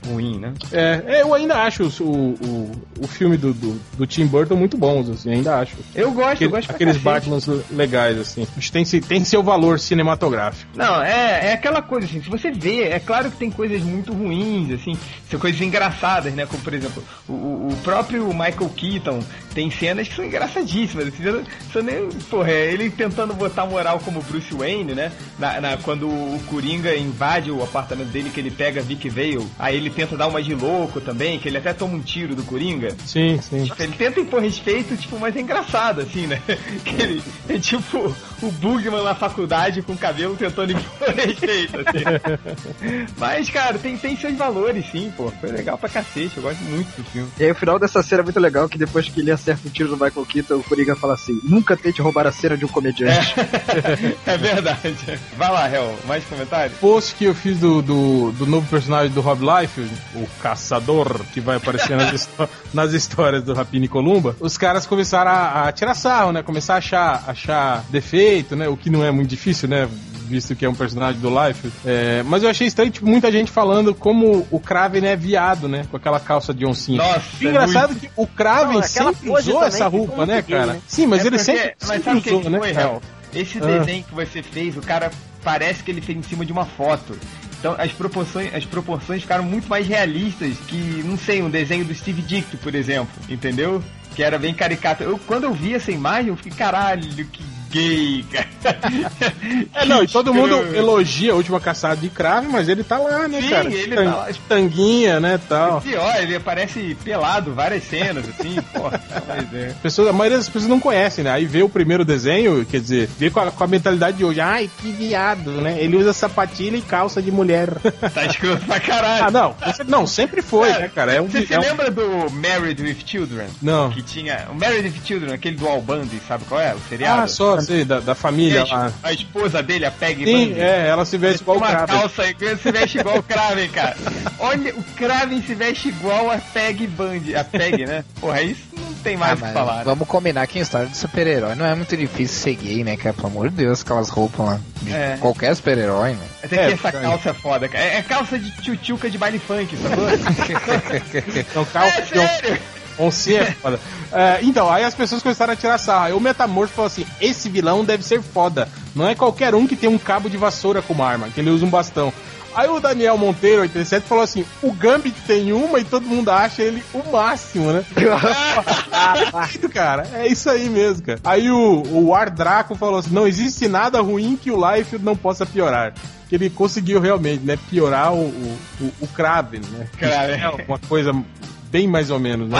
ruim, né? É, eu ainda acho o, o, o filme do, do, do Tim Burton muito bons, assim, ainda acho. Eu gosto, eu Aquele- gosto pra aqueles. Batmans legais, assim. Acho que tem, se- tem seu valor cinematográfico. Não, é, é aquela coisa, assim, se você vê, é claro que tem coisas muito ruins, assim, são coisas engraçadas, né? Como, por exemplo, o- o próprio Michael Keaton tem cenas que são engraçadíssimas, assim, nem, porra, é ele tentando botar moral como Bruce Wayne, né? Na, na- quando o Coringa invade o apartamento dele, que ele pega Vic Vale, aí ele tenta dar uma de louco também, que ele até toma um tiro do Coringa. Sim, sim. Tipo, Ele tenta impor respeito, tipo, mas é engraçado, assim, né? [LAUGHS] Que ele é tipo o Bugman na faculdade com o cabelo tentando impor [LAUGHS] respeito, assim. Mas, cara, tem, tem seus valores, sim, pô. Foi legal pra cacete, eu gosto muito do filme. E aí o final dessa cena é muito legal, que depois que ele acerta o tiro do Michael Keaton, o Coringa fala assim, nunca tente roubar a cena de um comediante. [LAUGHS] É verdade. Vai lá, Hel, mais comentários? post que eu fiz do, do, do novo personagem do Rob Liefeld, o caçador, que vai aparecer nas, [LAUGHS] nas histórias do Rapini Columba, os caras começaram a, a tirar sarro, né? Começar a achar, achar defeito, né? O que não é muito difícil, né? Visto que é um personagem do Liefeld. É, mas eu achei estranho, tipo, muita gente falando como o Kraven é viado, né? Com aquela calça de oncinha. Nossa, E engraçado é muito- que o Kraven Não, sempre usou essa roupa, né, gay, cara? né? Sim, mas É ele porque- sempre, Mas sempre sabe o que usou, que né, foi, cara? Hel? Esse Ah. desenho que você fez, o cara parece que ele fez em cima de uma foto. Então as proporções, as proporções ficaram muito mais realistas que, não sei, um desenho do Steve Ditko, por exemplo, entendeu? Que era bem caricato. Eu, quando eu vi essa imagem, eu fiquei, caralho, que gay, cara. [LAUGHS] É, não, e todo mundo elogia a última caçada de Kraven, mas ele tá lá, né, Sim, cara? ele Tan- tá lá. Tanguinha, né, tal. Pior, ele aparece pelado várias cenas, assim, [LAUGHS] porra. Mas é. Pessoas, a maioria das pessoas não conhecem, né? Aí vê o primeiro desenho, quer dizer, vê com a, com a mentalidade de hoje. Ai, que viado, né? Ele usa sapatilha e calça de mulher. [LAUGHS] Tá escroto pra caralho. ah, não. Não, sempre foi, Cara, né, cara? É um, Você se é um- lembra do Married with Children? Não. Que tinha. O Married with Children, aquele do Al Bundy, sabe qual é? O seriado? Ah, só, sei, da, da E família a, lá. a esposa dele, a Peggy Sim, Bundy. é, ela se veste igual o uma Kraven. calça aí, se veste igual o Kraven, cara. Olha, o Kraven se veste igual a Peggy Bundy. A Peggy, né? Porra, isso não tem mais Ah, o que mas falar. né? Vamos combinar que em história de super-herói não é muito difícil ser gay, né, cara? Pelo amor de Deus, aquelas roupas lá. De É. qualquer super-herói, né? Até É, que essa cara. calça é foda, cara. É, é calça de tchutchuca de baile funk, sacou? Então, [LAUGHS] calça é sério. Oncinha é foda. [LAUGHS] É, então, aí as pessoas começaram a tirar sarro. Aí o Metamorfo falou assim: esse vilão deve ser foda. Não é qualquer um que tem um cabo de vassoura como arma, que ele usa um bastão. Aí o Daniel Monteiro, 87, falou assim: o Gambit tem uma e todo mundo acha ele o máximo, né? Perfeito, [LAUGHS] cara. É isso aí mesmo, cara. Aí o, o Ar Draco falou assim: não existe nada ruim que o Life não possa piorar. Que ele conseguiu realmente, né? Piorar o, o, o, o Kraven, né? Kraven. É uma coisa bem mais ou menos, né?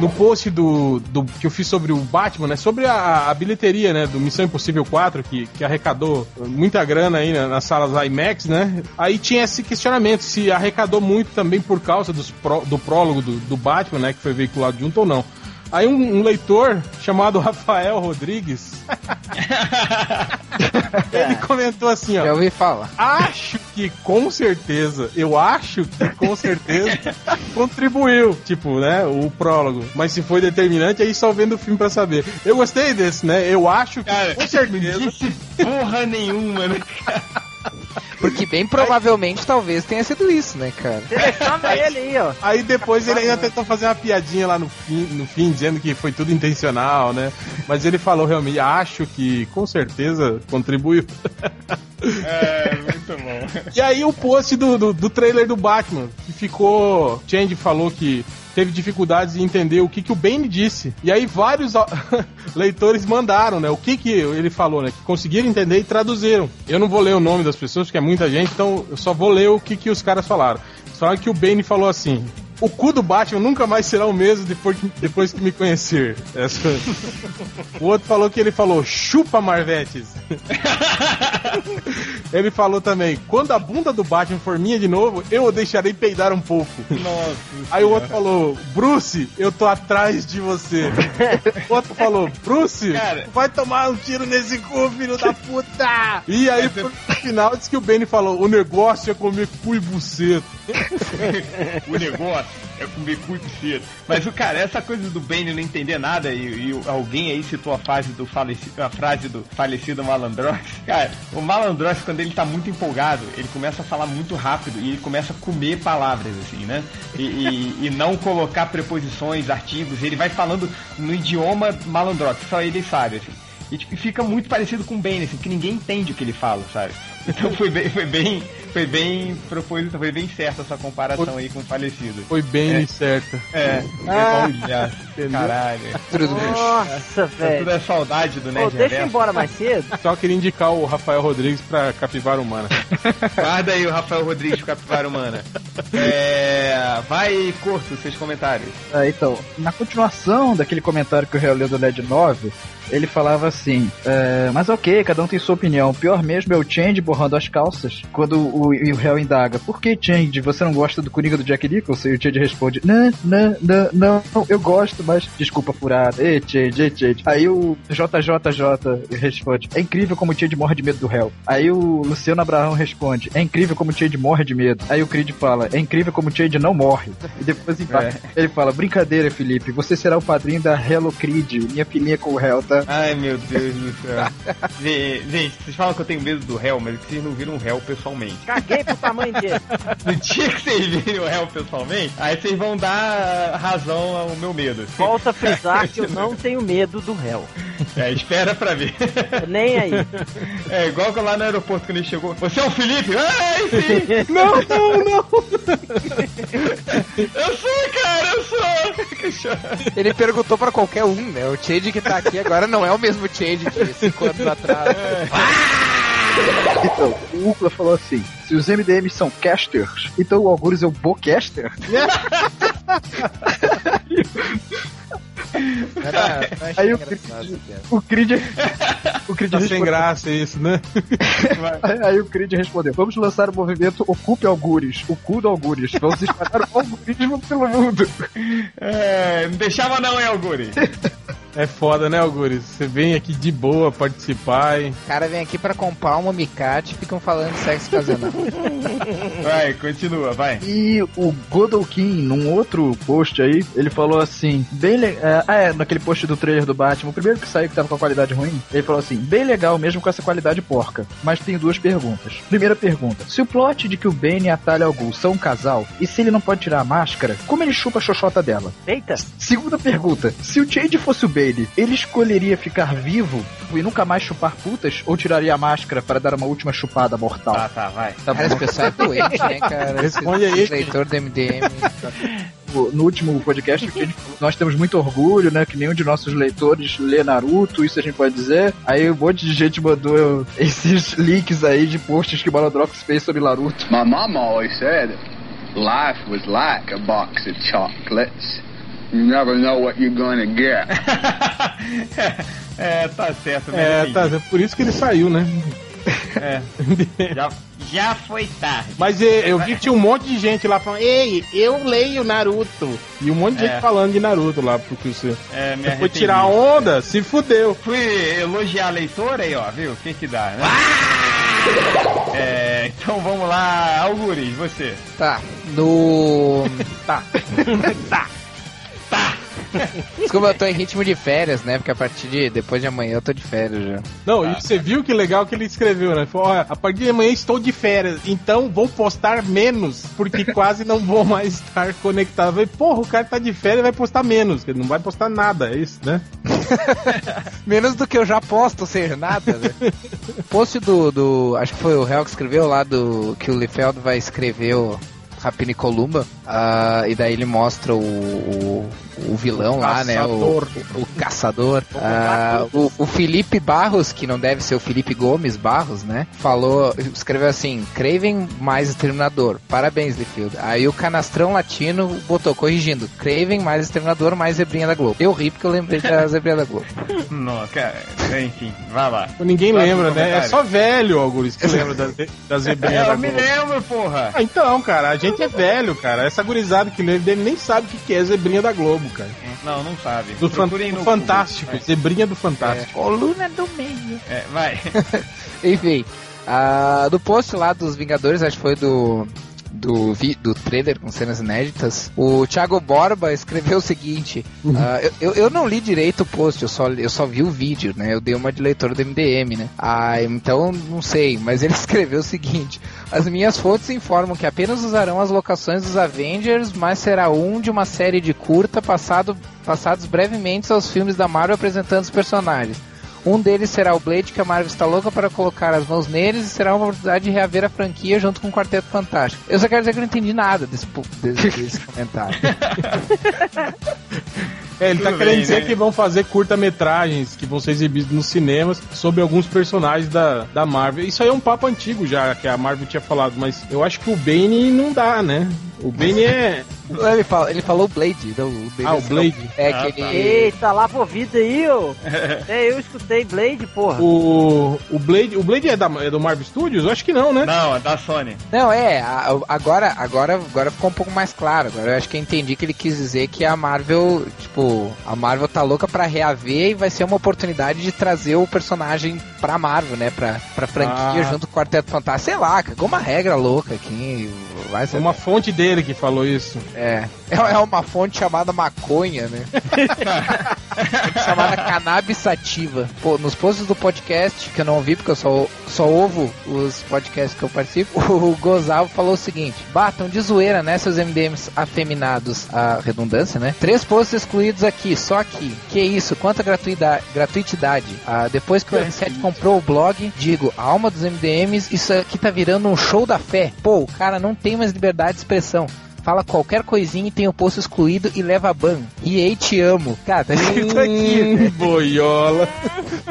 No post do, do que eu fiz sobre o Batman, né? Sobre a, a bilheteria, né? Do Missão Impossível 4, que, que arrecadou muita grana aí né, nas salas IMAX, né? Aí tinha esse questionamento se arrecadou muito também por causa dos pró- do prólogo do, do Batman, né? Que foi veiculado junto ou não. Aí um, um leitor chamado [LAUGHS] Rafael Rodrigues [LAUGHS] [LAUGHS] ele comentou assim, ó. Já ouvi falar. Acho que com certeza, eu acho que com certeza [LAUGHS] contribuiu, tipo, né, o prólogo. Mas se foi determinante, aí só vendo o filme pra saber. Eu gostei desse, né? Eu acho que Cara, com certeza. Porra nenhuma, né? Porque bem provavelmente talvez tenha sido isso, né, cara? [LAUGHS] Seleciona ele aí, ó. Aí depois ele ainda tentou fazer uma piadinha lá no fim, no fim, dizendo que foi tudo intencional, né? Mas ele falou realmente, acho que com certeza contribuiu. É, muito bom. E aí o post do, do, do trailer do Batman, que ficou. Change falou que teve dificuldades em entender o que, que o Bane disse. E aí vários [LAUGHS] leitores mandaram, né? O que, que ele falou, né? Que conseguiram entender e traduziram. Eu não vou ler o nome das pessoas, porque é muita gente, então eu só vou ler o que, que os caras falaram. Falaram que o Bane falou assim. O cu do Batman nunca mais será o mesmo depois que, depois que me conhecer. Essa- O outro falou que ele falou, chupa Marvetes. [LAUGHS] ele falou também, quando a bunda do Batman for minha de novo, eu o deixarei peidar um pouco. Nossa. Aí o outro falou, Bruce, eu tô atrás de você. o outro falou, Bruce, Cara. vai tomar um tiro nesse cu, filho da puta. [LAUGHS] E aí, no final, disse que o Benny falou, o negócio é comer cu e buceta. [LAUGHS] o negócio é comer cu e. Mas o cara, essa coisa do Bane não entender nada e, e alguém aí citou a frase do falecido, a frase do falecido Malandrox. [LAUGHS] Cara, o Malandrox quando ele tá muito empolgado, ele começa a falar muito rápido e ele começa a comer palavras assim, né? E, e- e não colocar preposições, artigos. Ele vai falando no idioma Malandrox, só ele sabe assim. E tipo, fica muito parecido com o Bane, assim, que ninguém entende o que ele fala, sabe? Então foi bem, foi bem, foi bem proposital, foi bem certa essa comparação aí com o falecido. Foi bem É. certa. É, Ah, olha, entendeu? caralho. Nossa, Isso velho. tudo é saudade do Nerd deixa eu embora mais cedo. Só queria indicar o Rafael Rodrigues pra Capivara Humana. [LAUGHS] Guarda aí o Rafael Rodrigues de Capivara Humana. É, vai, Corto, seus comentários. É, então, na continuação daquele comentário que o Réu leu do LED 9, ele falava assim: é, Mas ok, cada um tem sua opinião. O pior mesmo é o Change borrando as calças. Quando o, o Réu indaga: Por que Change? Você não gosta do Coringa do Jack Nicholson? E o Change responde: Não, não, não, não, eu gosto, mas desculpa furada. Ei, Change, ei, Change. Aí o JJJ responde: É incrível como o Change morre de medo do Réu. Aí o Luciano Abraão responde: É incrível como o Change morre de medo. Aí o Creed fala: É incrível como o Change não morre. E depois embaixo ele fala: Brincadeira, Felipe, você será o padrinho da Hello Creed, minha filhinha com o réu, tá? Ai meu Deus do céu. Ge- [LAUGHS] Gente, vocês falam que eu tenho medo do réu, mas é que vocês não viram o réu pessoalmente. Caguei pro tamanho dele. [LAUGHS] No dia que vocês virem o réu pessoalmente, aí vocês vão dar razão ao meu medo. Volta a frisar que eu não [LAUGHS] tenho medo do réu. É, espera pra ver. Nem aí. É igual que lá no aeroporto quando ele chegou. Você é o Felipe? Ai, sim! [LAUGHS] não, não, não! Eu sou, cara, eu sou! Ele perguntou pra qualquer um, né? O Change que tá aqui agora não é o mesmo Change de 5 anos atrás. [LAUGHS] Então, o Ucla falou assim: se os MDMs são casters, então o Algures é o Bocaster? Era, Aí o Creed, o Creed, [LAUGHS] o Creed Tá sem respondeu- graça isso, né? Aí, aí o Creed respondeu: Vamos lançar o movimento Ocupe Algures, o cu do Algures. Vamos espalhar o algoritmo pelo mundo. É, não deixava não, hein, Alguri? [LAUGHS] É foda, né, Algures? Você vem aqui de boa participar e... O cara vem aqui pra comprar uma micate e ficam falando de sexo ocasional. [LAUGHS] Vai, continua, vai. E o Godolkin, num outro post aí, ele falou assim, bem le- é, Ah, é, naquele post do trailer do Batman, o primeiro que saiu que tava com a qualidade ruim, ele falou assim, bem legal mesmo com essa qualidade porca. Mas tem duas perguntas. Primeira pergunta, se o plot de que o Bane e a Talia al são um casal, e se ele não pode tirar a máscara, como ele chupa a xoxota dela? Eita. Segunda pergunta, se o Change fosse o Bane, ele escolheria ficar vivo e nunca mais chupar putas, ou tiraria a máscara para dar uma última chupada mortal? Tá, tá, vai. Tá Cara, esse bom. pessoal é doente, né, cara? [LAUGHS] Responde Esse aí. leitor do MDM. no último podcast, nós temos muito orgulho, né? Que nenhum de nossos leitores lê Naruto, isso a gente pode dizer. Aí um monte de gente mandou esses links aí de posts que o Malandrox fez sobre Naruto. My mom always said life was like a box of chocolates. You never know what you're gonna get. [LAUGHS] é, tá certo, né? É, tá, é por isso que ele saiu, né? É. [LAUGHS] Já, já foi tarde. Mas é, eu vi que tinha um monte de gente lá falando, ei, eu leio Naruto. E um monte de É. gente falando de Naruto lá, porque você, É, você foi tirar onda, se fudeu. Fui elogiar a leitora aí, ó, viu? O que que dá, né? É, então vamos lá, Algures, você. Tá, no. [LAUGHS] Tá. tá. [LAUGHS] Desculpa, eu tô em ritmo de férias, né? Porque a partir de depois de amanhã eu tô de férias já. Não, e você viu que legal que ele escreveu, né? Falou, "Olha, a partir de amanhã estou de férias, então vou postar menos, porque [LAUGHS] quase não vou mais estar conectado. Eu falei, porra, o cara tá de férias e vai postar menos, ele não vai postar nada, é isso, né? [LAUGHS] Menos do que eu já posto, ou seja, nada, né? Post do, do. Acho que foi o Hel que escreveu lá do. Que o Liefeld vai escrever o Rapina e Columba. ah, e daí ele mostra o, o, o vilão lá, né? O, Caçador. o, o caçador. Ah, o, o Felipe Barros, que não deve ser o Felipe Gomes Barros, né? Falou, escreveu assim: Craven mais Exterminador. Parabéns, Liefeld. Aí o Canastrão Latino botou corrigindo: Craven mais Exterminador mais Zebrinha da Globo. Eu ri porque eu lembrei da [LAUGHS] Zebrinha da Globo. Não, cara, enfim, vai lá. Ninguém Próximo lembra, né? É só velho, Augusto, que lembra da, da [LAUGHS] zebrinha É, da eu me Globo. lembro, porra. Ah, então, cara, a gente é velho, cara. Essa gurizada que lembra dele nem sabe o que que é zebrinha da Globo, cara. Não, não sabe. Do, fan- do Fantástico, Google. zebrinha do Fantástico. Coluna do meio. É, vai. [LAUGHS] Enfim, ah, do post lá dos Vingadores, acho que foi do. Do, vi- do trailer com cenas inéditas, o Thiago Borba escreveu o seguinte: ah, eu, eu, eu não li direito o post, eu só, eu só vi o vídeo, né? Eu dei uma de leitor do MDM, né? Ah, então não sei, mas ele [LAUGHS] escreveu o seguinte: As minhas fontes informam que apenas usarão as locações dos Avengers, mas será um de uma série de curta passado, passados brevemente aos filmes da Marvel apresentando os personagens. Um deles será o Blade, que a Marvel está louca para colocar as mãos neles e será uma oportunidade de reaver a franquia junto com o Quarteto Fantástico. Eu só quero dizer que eu não entendi nada desse, desse, desse [LAUGHS] comentário. [LAUGHS] É, ele tá Tudo querendo bem, dizer né? que vão fazer curta-metragens que vão ser exibidos nos cinemas sobre alguns personagens da, da Marvel. Isso aí é um papo antigo já, que a Marvel tinha falado, mas eu acho que o Bane não dá, né? O Bane é. Ele, fala- ele falou Blade. Não, o Blade Ah, o Blade. É Ah, que tá. ele. Eita, lá pro vida aí, ô. [LAUGHS] É, eu escutei Blade, porra. O, o Blade. O Blade é, da, é do Marvel Studios? Eu acho que não, né? Não, é da Sony. Não, é, agora, agora, agora ficou um pouco mais claro. Agora eu acho que eu entendi que ele quis dizer que a Marvel, tipo, a Marvel tá louca pra reaver e vai ser uma oportunidade de trazer o personagem pra Marvel, né? Pra, pra franquia Ah. junto com o Quarteto Fantástico. Sei lá, cagou uma regra louca aqui. Vai ser É uma fonte dele que falou isso. É, é é uma fonte chamada maconha, né? [LAUGHS] Chamada cannabis sativa. Pô, nos posts do podcast, que eu não ouvi porque eu só, só ouvo os podcasts que eu participo, [LAUGHS] o Gozal falou o seguinte: batam de zoeira, né, seus MDMs afeminados, a redundância, né? Três posts excluídos aqui, só aqui. Que isso, quanta gratuidade, gratuitidade. Ah, depois que o R7 comprou o blog, digo, a alma dos MDMs, isso aqui tá virando um show da fé. Pô, o cara não tem mais liberdade de expressão fala qualquer coisinha e tem o posto excluído e leva ban. E aí te amo. Cara, tá escrito aqui, né? [LAUGHS] boiola.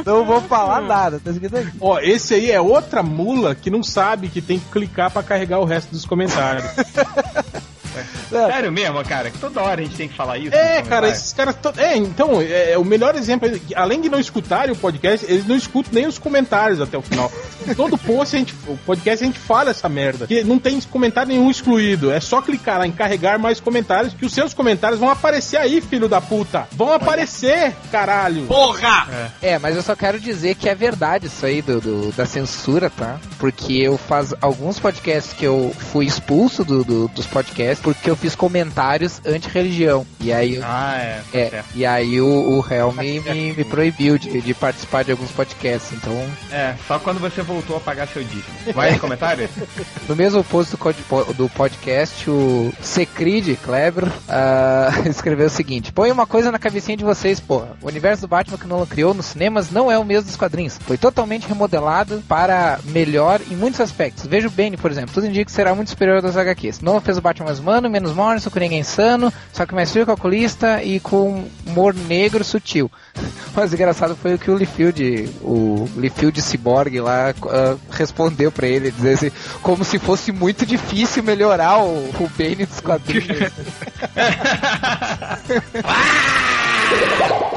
Não vou falar nada, tá escrito aqui. Ó, esse aí é outra mula que não sabe que tem que clicar pra carregar o resto dos comentários. [LAUGHS] [LAUGHS] Sério mesmo, cara? Que toda hora a gente tem que falar isso. É, no cara, esses caras. to- É, então, é, é o melhor exemplo. é que, Além de não escutarem o podcast, eles não escutam nem os comentários até o final. [LAUGHS] Todo post, a gente, o podcast, a gente fala essa merda. Que não tem comentário nenhum excluído. É só clicar lá em carregar mais comentários, que os seus comentários vão aparecer aí, filho da puta. Vão aparecer, caralho. É, mas eu só quero dizer que é verdade isso aí do, do- da censura, tá? Porque eu faz alguns podcasts que eu fui expulso do, do- dos podcasts porque eu fiz comentários anti-religião. E aí Ah, é. Tá É, certo. e aí o, o Helm me, me proibiu de, de participar de alguns podcasts. Então, É, só quando você voltou a pagar seu dízimo. Vai no [LAUGHS] comentário? no mesmo post do, do podcast, o Secrid Kleber ah, [LAUGHS] escreveu o seguinte: Põe uma coisa na cabecinha de vocês, porra. O universo do Batman que Nolan criou nos cinemas não é o mesmo dos quadrinhos. Foi totalmente remodelado para melhor em muitos aspectos. Veja o Bane, por exemplo. Tudo indica que será muito superior das HQs. Nolan fez o Batman mais humano, menos com ninguém insano, só que mais frio, calculista e com humor negro sutil. [LAUGHS] Mas engraçado foi o que o Liefeld, o Liefeld Cyborg lá, ah, respondeu pra ele, dizer assim, como se fosse muito difícil melhorar o, o Bane dos quadrinhos. [LAUGHS]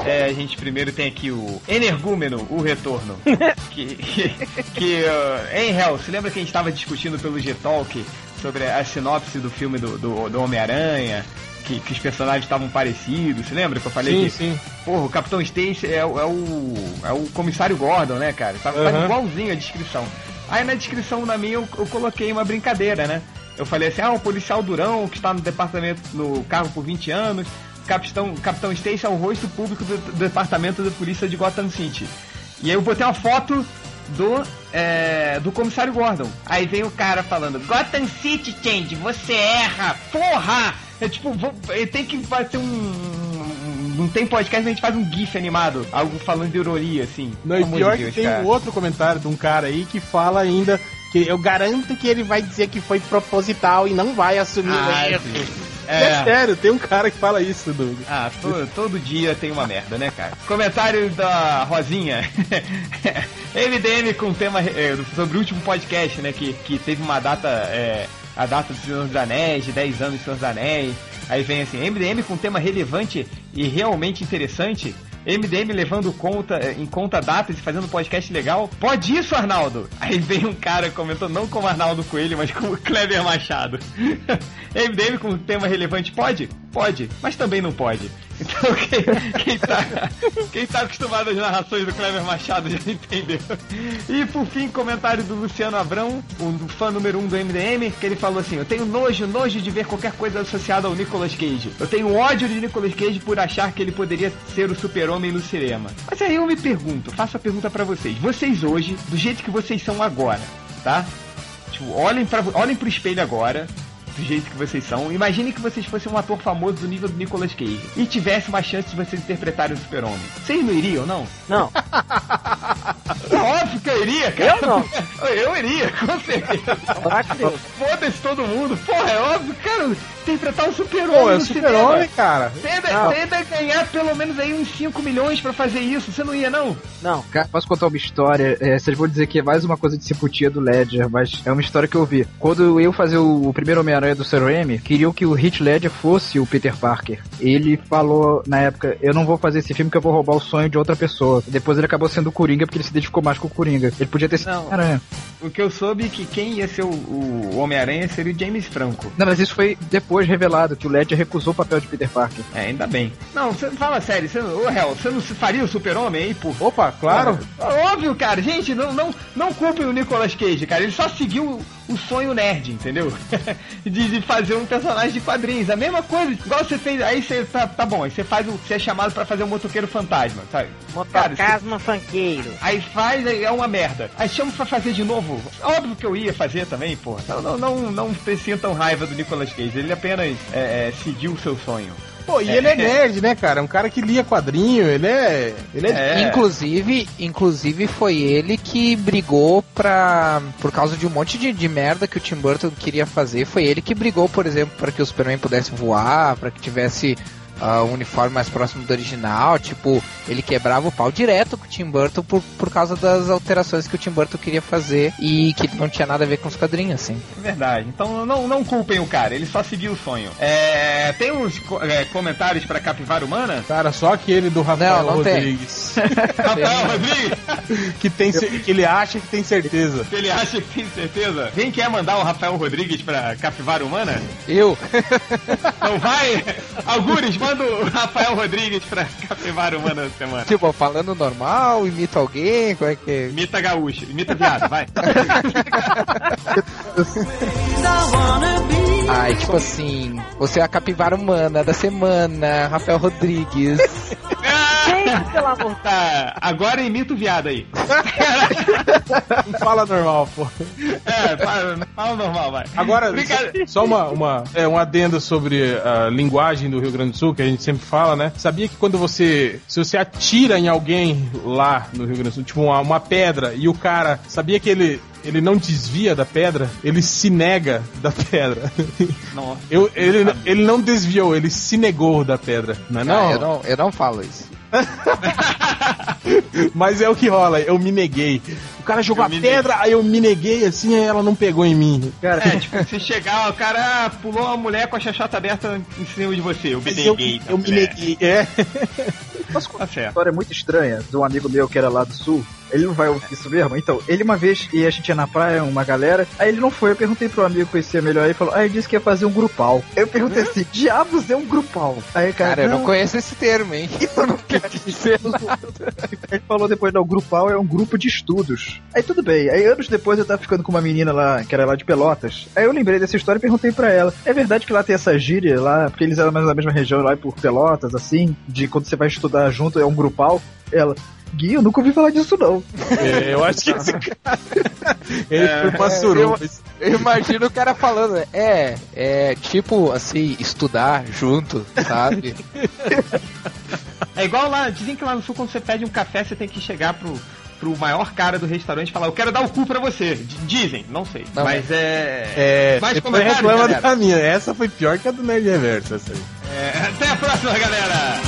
É, a gente primeiro tem aqui o Energúmeno, o retorno. [LAUGHS] que, que, que uh, em Hell, se lembra que a gente estava discutindo pelo G-Talk sobre a sinopse do filme do, do, do Homem-Aranha? Que, que os personagens estavam parecidos, se lembra que eu falei Sim, que sim. Porra, o Capitão Stacy é, o- é o. é o comissário Gordon, né, cara? Tá, tá Aham. igualzinho a descrição. Aí na descrição da minha eu, eu coloquei uma brincadeira, né? Eu falei assim, ah, um policial durão que está no departamento, no cargo por 20 anos, Capitão, Capitão Stacy é o rosto público do, do departamento de polícia de Gotham City. E aí eu botei uma foto do, é, do comissário Gordon. Aí vem o cara falando, Gotham City, Change, você erra, porra! É tipo, vou- ele tem que fazer um... Não tem podcast, a gente faz um gif animado, algo falando de ironia, assim. Não, e pior de que Deus, tem cara. um outro comentário de um cara aí que fala ainda que eu garanto que ele vai dizer que foi proposital e não vai assumir Ah, o erro. É. É. sério, tem um cara que fala isso, Doug. Ah, to- todo dia tem uma merda, né, cara? Comentário da Rosinha. [LAUGHS] MDM com tema é, sobre o último podcast, né? Que, que teve uma data, é, a data do Senhor dos Anéis, de 10 anos do Senhor dos Anéis. Aí vem assim, MDM com tema relevante e realmente interessante. MDM levando conta, eh, em conta datas e fazendo podcast legal. Pode isso, Arnaldo? Aí vem um cara comentou, não como Arnaldo Coelho, mas como [LAUGHS] Kleber Machado. [LAUGHS] MDM com tema relevante pode? Pode, mas também não pode. Então quem, quem, tá, quem tá acostumado às narrações do Kleber Machado já entendeu. E por fim, comentário do Luciano Abrão, do fã número 1 um do MDM, que ele falou assim: Eu tenho nojo, nojo de ver qualquer coisa associada ao Nicolas Cage. Eu tenho ódio de Nicolas Cage por achar que ele poderia ser o super-homem no cinema. Mas aí eu me pergunto, faço a pergunta pra vocês. Vocês hoje, do jeito que vocês são agora, tá? Tipo, olhem, pra, olhem pro espelho agora, do jeito que vocês são. Imagine que vocês fossem um ator famoso do nível do Nicolas Cage e tivesse uma chance de vocês interpretarem o super-homem. Vocês não iriam, não? Não. [LAUGHS] É óbvio que eu iria, cara. Eu não. Eu iria, com certeza. Foda-se todo mundo. Porra, é óbvio, cara. Interpretar o super-homem Pô, é super-homem, cinema. cara. Você ainda, ganhar pelo menos aí uns 5 milhões pra fazer isso. Você não ia, não? Não. Cara, posso contar uma história? É, vocês vão dizer que é mais uma coisa de simpatia do Ledger, mas é uma história que eu vi. Quando eu fazer o, o primeiro Homem-Aranha do Sam Raimi, queriam que o Heath Ledger fosse o Peter Parker. Ele falou na época, eu não vou fazer esse filme que eu vou roubar o sonho de outra pessoa. Depois ele acabou sendo o Coringa porque ele se identificou mais com o Coringa. Ele podia ter sido Aranha. O que eu soube é que quem ia ser o, o Homem-Aranha seria o James Franco. Não, mas isso foi depois revelado, que o Ledger recusou o papel de Peter Parker. É, ainda bem. Não, você fala sério, você, ô Hel, você não faria o super-homem aí, por Opa, claro. Óbvio, cara. Gente, não, não, não culpem o Nicolas Cage, cara. Ele só seguiu o sonho nerd, entendeu? [LAUGHS] de, de fazer um personagem de quadrinhos. A mesma coisa, igual você fez. Aí você tá, tá bom, aí você faz o. Você é chamado pra fazer o motoqueiro fantasma, sabe? Cara, você- Motocasmo funkeiro. Aí faz, aí é uma merda. Aí chama pra fazer de novo. Óbvio que eu ia fazer também, pô. Não, não, não, não sintam raiva do Nicolas Cage. Ele apenas é, é, seguiu o seu sonho. Pô, e ele é nerd, né, cara? É um cara que lia quadrinho, ele é. Ele é. É. Inclusive, inclusive foi ele que brigou pra. Por causa de um monte de, de merda que o Tim Burton queria fazer. Foi ele que brigou, por exemplo, para que o Superman pudesse voar, para que tivesse um uniforme mais próximo do original. Tipo, ele quebrava o pau direto com o Tim Burton por, por causa das alterações que o Tim Burton queria fazer e que não tinha nada a ver com os quadrinhos, assim. É Verdade. Então não, não culpem o cara, ele só seguiu o sonho. É, tem uns é, comentários pra Capivara Humana? Cara, só aquele do Rafael Não, não tem. Rodrigues. [LAUGHS] Rafael Rodrigues? que, tem, que ele acha que tem certeza. Ele acha que tem certeza? Quem quer mandar o Rafael Rodrigues pra Capivara Humana? Eu? Então vai! [LAUGHS] Algures, manda o [LAUGHS] Rafael Rodrigues pra Capivara Humana da semana. tipo, falando normal, imita alguém, como é que é? Imita gaúcho, imita viado, vai. [LAUGHS] Ai, tipo assim, você é a capivara humana da semana, Rafael Rodrigues. [LAUGHS] Gente, [LAUGHS] pelo amor Tá, agora imita o viado aí. Não fala normal, pô. É, fala, fala normal, vai. Agora, só uma, uma, é, um adendo sobre a linguagem do Rio Grande do Sul, que a gente sempre fala, né? Sabia que quando você. Se você atira em alguém lá no Rio Grande do Sul, tipo uma, uma pedra, e o cara. Sabia que ele. Ele não desvia da pedra, ele se nega da pedra. Nossa. Eu, ele, ele não desviou, ele se negou da pedra. Não é Ah, não? eu não, eu não falo isso. [LAUGHS] Mas é o que rola, eu me neguei. O cara jogou Eu a me pedra, aí eu me neguei assim, aí ela não pegou em mim. Cara, É, tipo, se chegar, o cara pulou uma mulher com a chachata aberta em cima de você. Eu me Mas eu, neguei. tá eu me certo. neguei. É. posso contar Tá uma história muito estranha de um amigo meu que era lá do sul? Ele não vai ouvir isso mesmo? Então, ele uma vez, e a gente ia na praia, uma galera, aí ele não foi, eu perguntei pro amigo que conhecia melhor, ele falou, ah, ele disse que ia fazer um grupal. Eu perguntei assim, diabos é um grupal? Aí, cara, Cara, eu não conheço esse termo, hein? [LAUGHS] Isso não quer dizer nada. Ele falou depois, não, o grupal é um grupo de estudos. Aí tudo bem. Aí anos depois eu tava ficando com uma menina lá, que era lá de Pelotas. Aí eu lembrei dessa história e perguntei pra ela. É verdade que lá tem essa gíria lá, porque eles eram mais na mesma região lá por Pelotas, assim, de quando você vai estudar junto, é um grupal. Ela, Gui, eu nunca ouvi falar disso não. É, eu acho que esse [LAUGHS] cara. Ele foi pra eu, suruba. eu imagino o cara falando, é, é tipo assim, estudar junto, sabe? É igual lá, dizem que lá no sul, quando você pede um café, você tem que chegar pro, pro maior cara do restaurante e falar, eu quero dar o cu pra você. D- Dizem, não sei. Não, mas é. É, Mais comentários, reclama galera? da minha. Essa foi pior que a do Nerd Reverso. Essa aí. É, Até a próxima, galera!